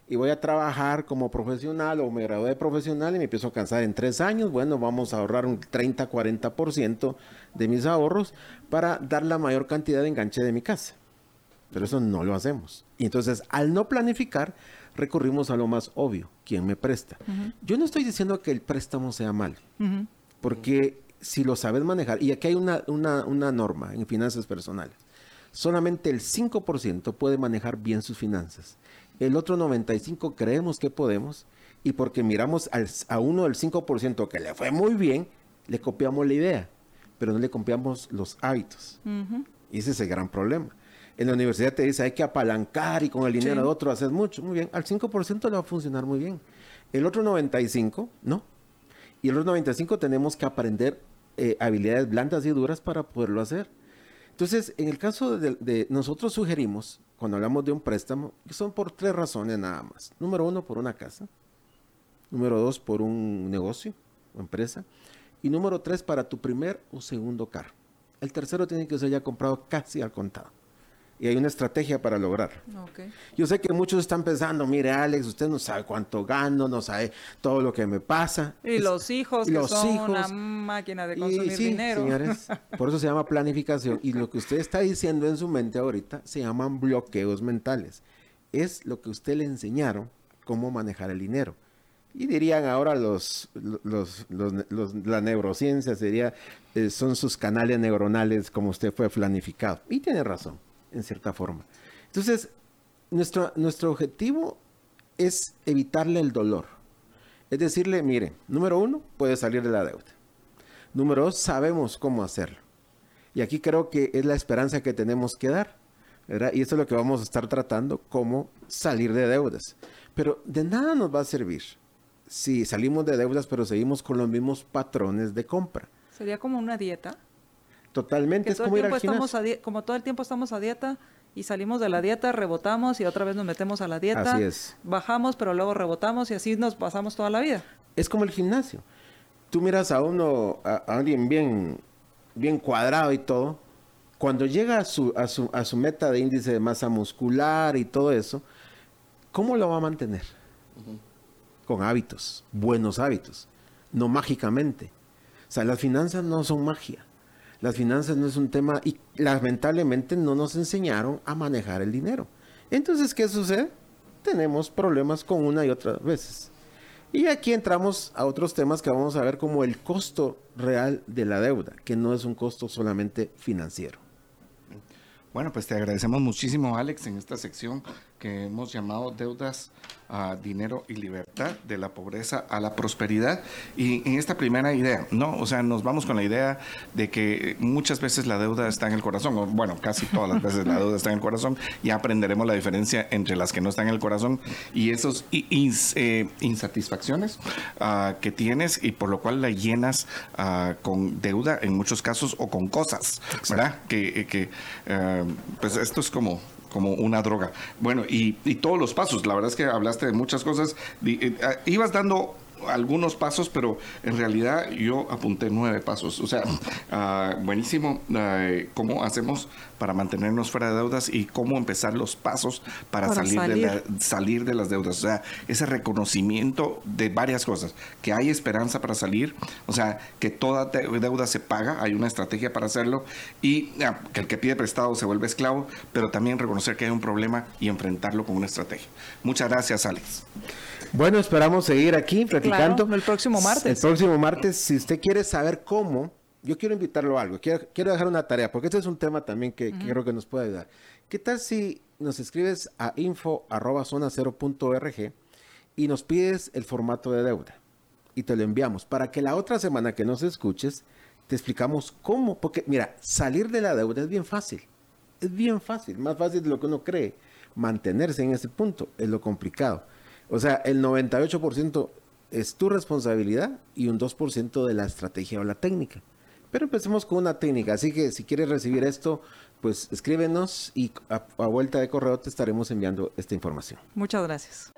y voy a trabajar como profesional o me gradué de profesional y me empiezo a cansar en tres años, bueno, vamos a ahorrar un 30-40% de mis ahorros para dar la mayor cantidad de enganche de mi casa. Pero eso no lo hacemos. Y entonces, al no planificar, recurrimos a lo más obvio, ¿quién me presta? Yo no estoy diciendo que el préstamo sea mal, porque si lo sabes manejar, y aquí hay una, una, una norma en finanzas personales, solamente el 5% puede manejar bien sus finanzas el otro 95% creemos que podemos y porque miramos a uno del 5% que le fue muy bien, le copiamos la idea, pero no le copiamos los hábitos. Y ese es el gran problema. En la universidad te dice hay que apalancar y con el dinero de otro haces mucho. Muy bien, al 5% le va a funcionar muy bien. El otro 95% no. Y el otro 95% tenemos que aprender eh, habilidades blandas y duras para poderlo hacer. Entonces, en el caso de nosotros sugerimos cuando hablamos de un préstamo, que son por tres razones nada más. Número uno, por una casa. Número dos, por un negocio o empresa. Y número tres, para tu primer o segundo carro. El tercero tiene que ser ya comprado casi al contado y hay una estrategia para lograrlo. Yo sé que muchos están pensando, mire Alex, usted no sabe cuánto gano, no sabe todo lo que me pasa. Y los hijos, que son una máquina de consumir dinero. Señores, por eso se llama planificación. Y lo que usted está diciendo en su mente ahorita se llaman bloqueos mentales. Es lo que usted le enseñaron cómo manejar el dinero. Y dirían ahora los, los, la neurociencia sería, eh, son sus canales neuronales como usted fue planificado. Y tiene razón en cierta forma. Entonces, nuestro, nuestro objetivo es evitarle el dolor. Es decirle, mire, número uno, puede salir de la deuda. Número dos, sabemos cómo hacerlo. Y aquí creo que es la esperanza que tenemos que dar. Y eso es lo que vamos a estar tratando, cómo salir de deudas. Pero de nada nos va a servir si salimos de deudas, pero seguimos con los mismos patrones de compra. Sería como una dieta. Totalmente, es como ir al Como todo el tiempo estamos a dieta y salimos de la dieta, rebotamos y otra vez nos metemos a la dieta. Así es. Bajamos, pero luego rebotamos y así nos pasamos toda la vida. Es como el gimnasio. Tú miras a uno, a, alguien bien, bien cuadrado y todo. Cuando llega a su, a, su, a su meta de índice de masa muscular y todo eso, ¿cómo lo va a mantener? Con hábitos, buenos hábitos, no mágicamente. O sea, las finanzas no son magia las finanzas no es un tema y lamentablemente no nos enseñaron a manejar el dinero. Entonces, ¿qué sucede? Tenemos problemas con una y otras veces. Y aquí entramos a otros temas que vamos a ver como el costo real de la deuda, que no es un costo solamente financiero. Bueno, pues te agradecemos muchísimo, Alex, en esta sección que hemos llamado deudas a dinero y libertad, de la pobreza a la prosperidad. Y en esta primera idea, ¿no? O sea, nos vamos con la idea de que muchas veces la deuda está en el corazón, o bueno, casi todas las veces la deuda está en el corazón, y aprenderemos la diferencia entre las que no están en el corazón y esos eh, insatisfacciones ah, que tienes y por lo cual la llenas ah, con deuda en muchos casos o con cosas, ¿verdad? Que, que eh, pues esto es como como una droga. Bueno, y, todos los pasos, la verdad es que hablaste de muchas cosas, eh, ah, ibas dando algunos pasos, pero en realidad yo apunté nueve pasos. O sea, ah, buenísimo ah, cómo hacemos para mantenernos fuera de deudas y cómo empezar los pasos para, salir, De salir de las deudas. O sea, ese reconocimiento de varias cosas, que hay esperanza para salir, o sea, que toda deuda se paga, hay una estrategia para hacerlo y ah, que el que pide prestado se vuelve esclavo, pero también reconocer que hay un problema y enfrentarlo con una estrategia. Muchas gracias, Alex. Bueno, esperamos seguir aquí platicando. el próximo martes. El próximo martes, si usted quiere saber cómo, yo quiero invitarlo a algo, quiero, quiero dejar una tarea, porque este es un tema también que, creo que nos puede ayudar. ¿Qué tal si nos escribes a info arroba zona y nos pides el formato de deuda? Y te lo enviamos para que la otra semana que nos escuches, te explicamos cómo, porque mira, salir de la deuda es bien fácil, es bien fácil, más fácil de lo que uno cree. Mantenerse en ese punto es lo complicado. O sea, el 98% es tu responsabilidad y un 2% de la estrategia o la técnica. Pero empecemos con una técnica, así que si quieres recibir esto, pues escríbenos y a, a vuelta de correo te estaremos enviando esta información. Muchas gracias.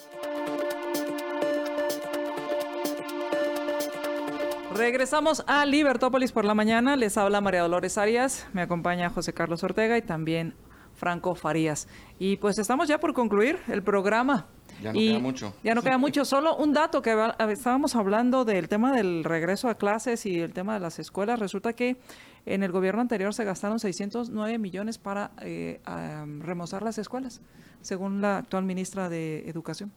Regresamos a Libertópolis por la mañana. Les habla María Dolores Arias, me acompaña José Carlos Ortega y también Franco Farías. Y pues estamos ya por concluir el programa. Ya no queda mucho. Ya no queda mucho. Solo un dato que estábamos hablando del tema del regreso a clases y el tema de las escuelas. Resulta que en el gobierno anterior se gastaron 609 millones para eh, remozar las escuelas, según la actual ministra de Educación.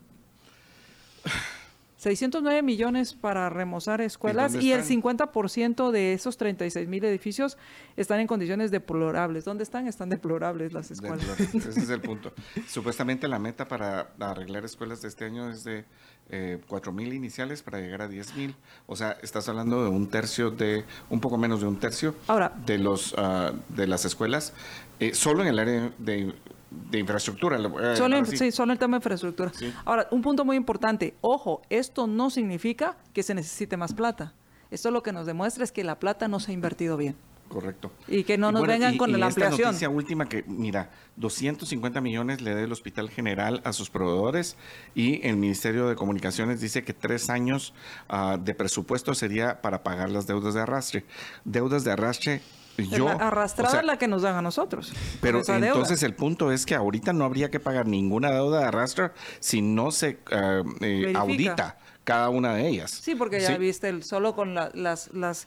609 millones para remozar escuelas y, el 50% de esos 36 mil edificios están en condiciones deplorables. ¿Dónde están? Están deplorables las escuelas. Ese es el punto. Supuestamente la meta para arreglar escuelas de este año es de eh, 4 mil iniciales para llegar a 10 mil. O sea, estás hablando de un tercio de, un poco menos de un tercio Ahora, de, los, uh, de las escuelas, eh, solo en el área de de infraestructura. Eh, solo, sí, solo el tema de infraestructura. Ahora, un punto muy importante, ojo, esto no significa que se necesite más plata. Esto lo que nos demuestra es que la plata no se ha invertido bien. Correcto. Y que no nos vengan con la ampliación. Esta noticia última que, mira, 250 millones le dé el Hospital General a sus proveedores y el Ministerio de Comunicaciones dice que tres años ah, de presupuesto sería para pagar las deudas de arrastre. Deudas de arrastre yo, arrastrada la que nos dan a nosotros. Pero entonces el punto es que ahorita no habría que pagar ninguna deuda de arrastre si no se eh, audita cada una de ellas. Sí, porque ya viste, el, solo con las, las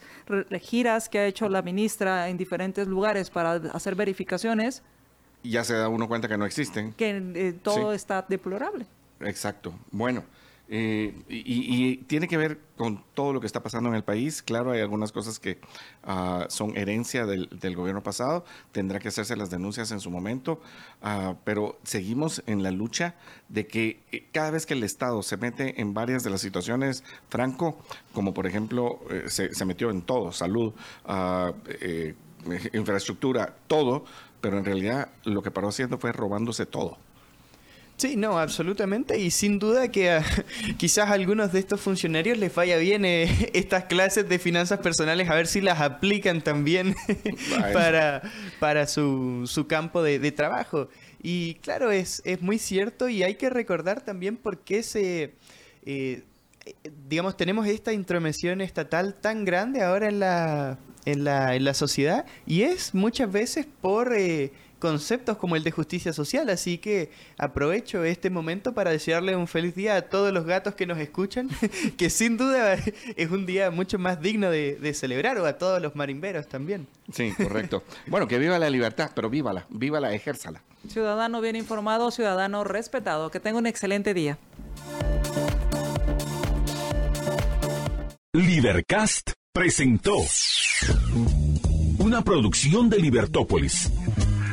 giras que ha hecho la ministra en diferentes lugares para hacer verificaciones. Ya se da uno cuenta que no existen. Que eh, todo está deplorable. Exacto. Bueno. Eh, y, tiene que ver con todo lo que está pasando en el país. Claro, hay algunas cosas que ah, son herencia del, gobierno pasado. Tendrá que hacerse las denuncias en su momento. Ah, pero seguimos en la lucha de que eh, cada vez que el Estado se mete en varias de las situaciones, Franco, como por ejemplo, eh, se, metió en todo, salud, ah, infraestructura, todo, pero en realidad lo que paró haciendo fue robándose todo. Sí, no, absolutamente. Y sin duda que quizás a algunos de estos funcionarios les vaya bien eh, estas clases de finanzas personales, a ver si las aplican también para, para su, su campo de, trabajo. Y claro, es, es muy cierto y hay que recordar también por qué se... Eh, digamos, tenemos esta intromisión estatal tan grande ahora en la, en la, en la sociedad y es muchas veces por... Eh, conceptos como el de justicia social, así que aprovecho este momento para desearle un feliz día a todos los gatos que nos escuchan, que sin duda es un día mucho más digno de, celebrar, o a todos los marimberos también. Sí, correcto. bueno, que viva la libertad, pero vívala, vívala, ejérzala. Ciudadano bien informado, ciudadano respetado, que tenga un excelente día. Libercast presentó una producción de Libertópolis.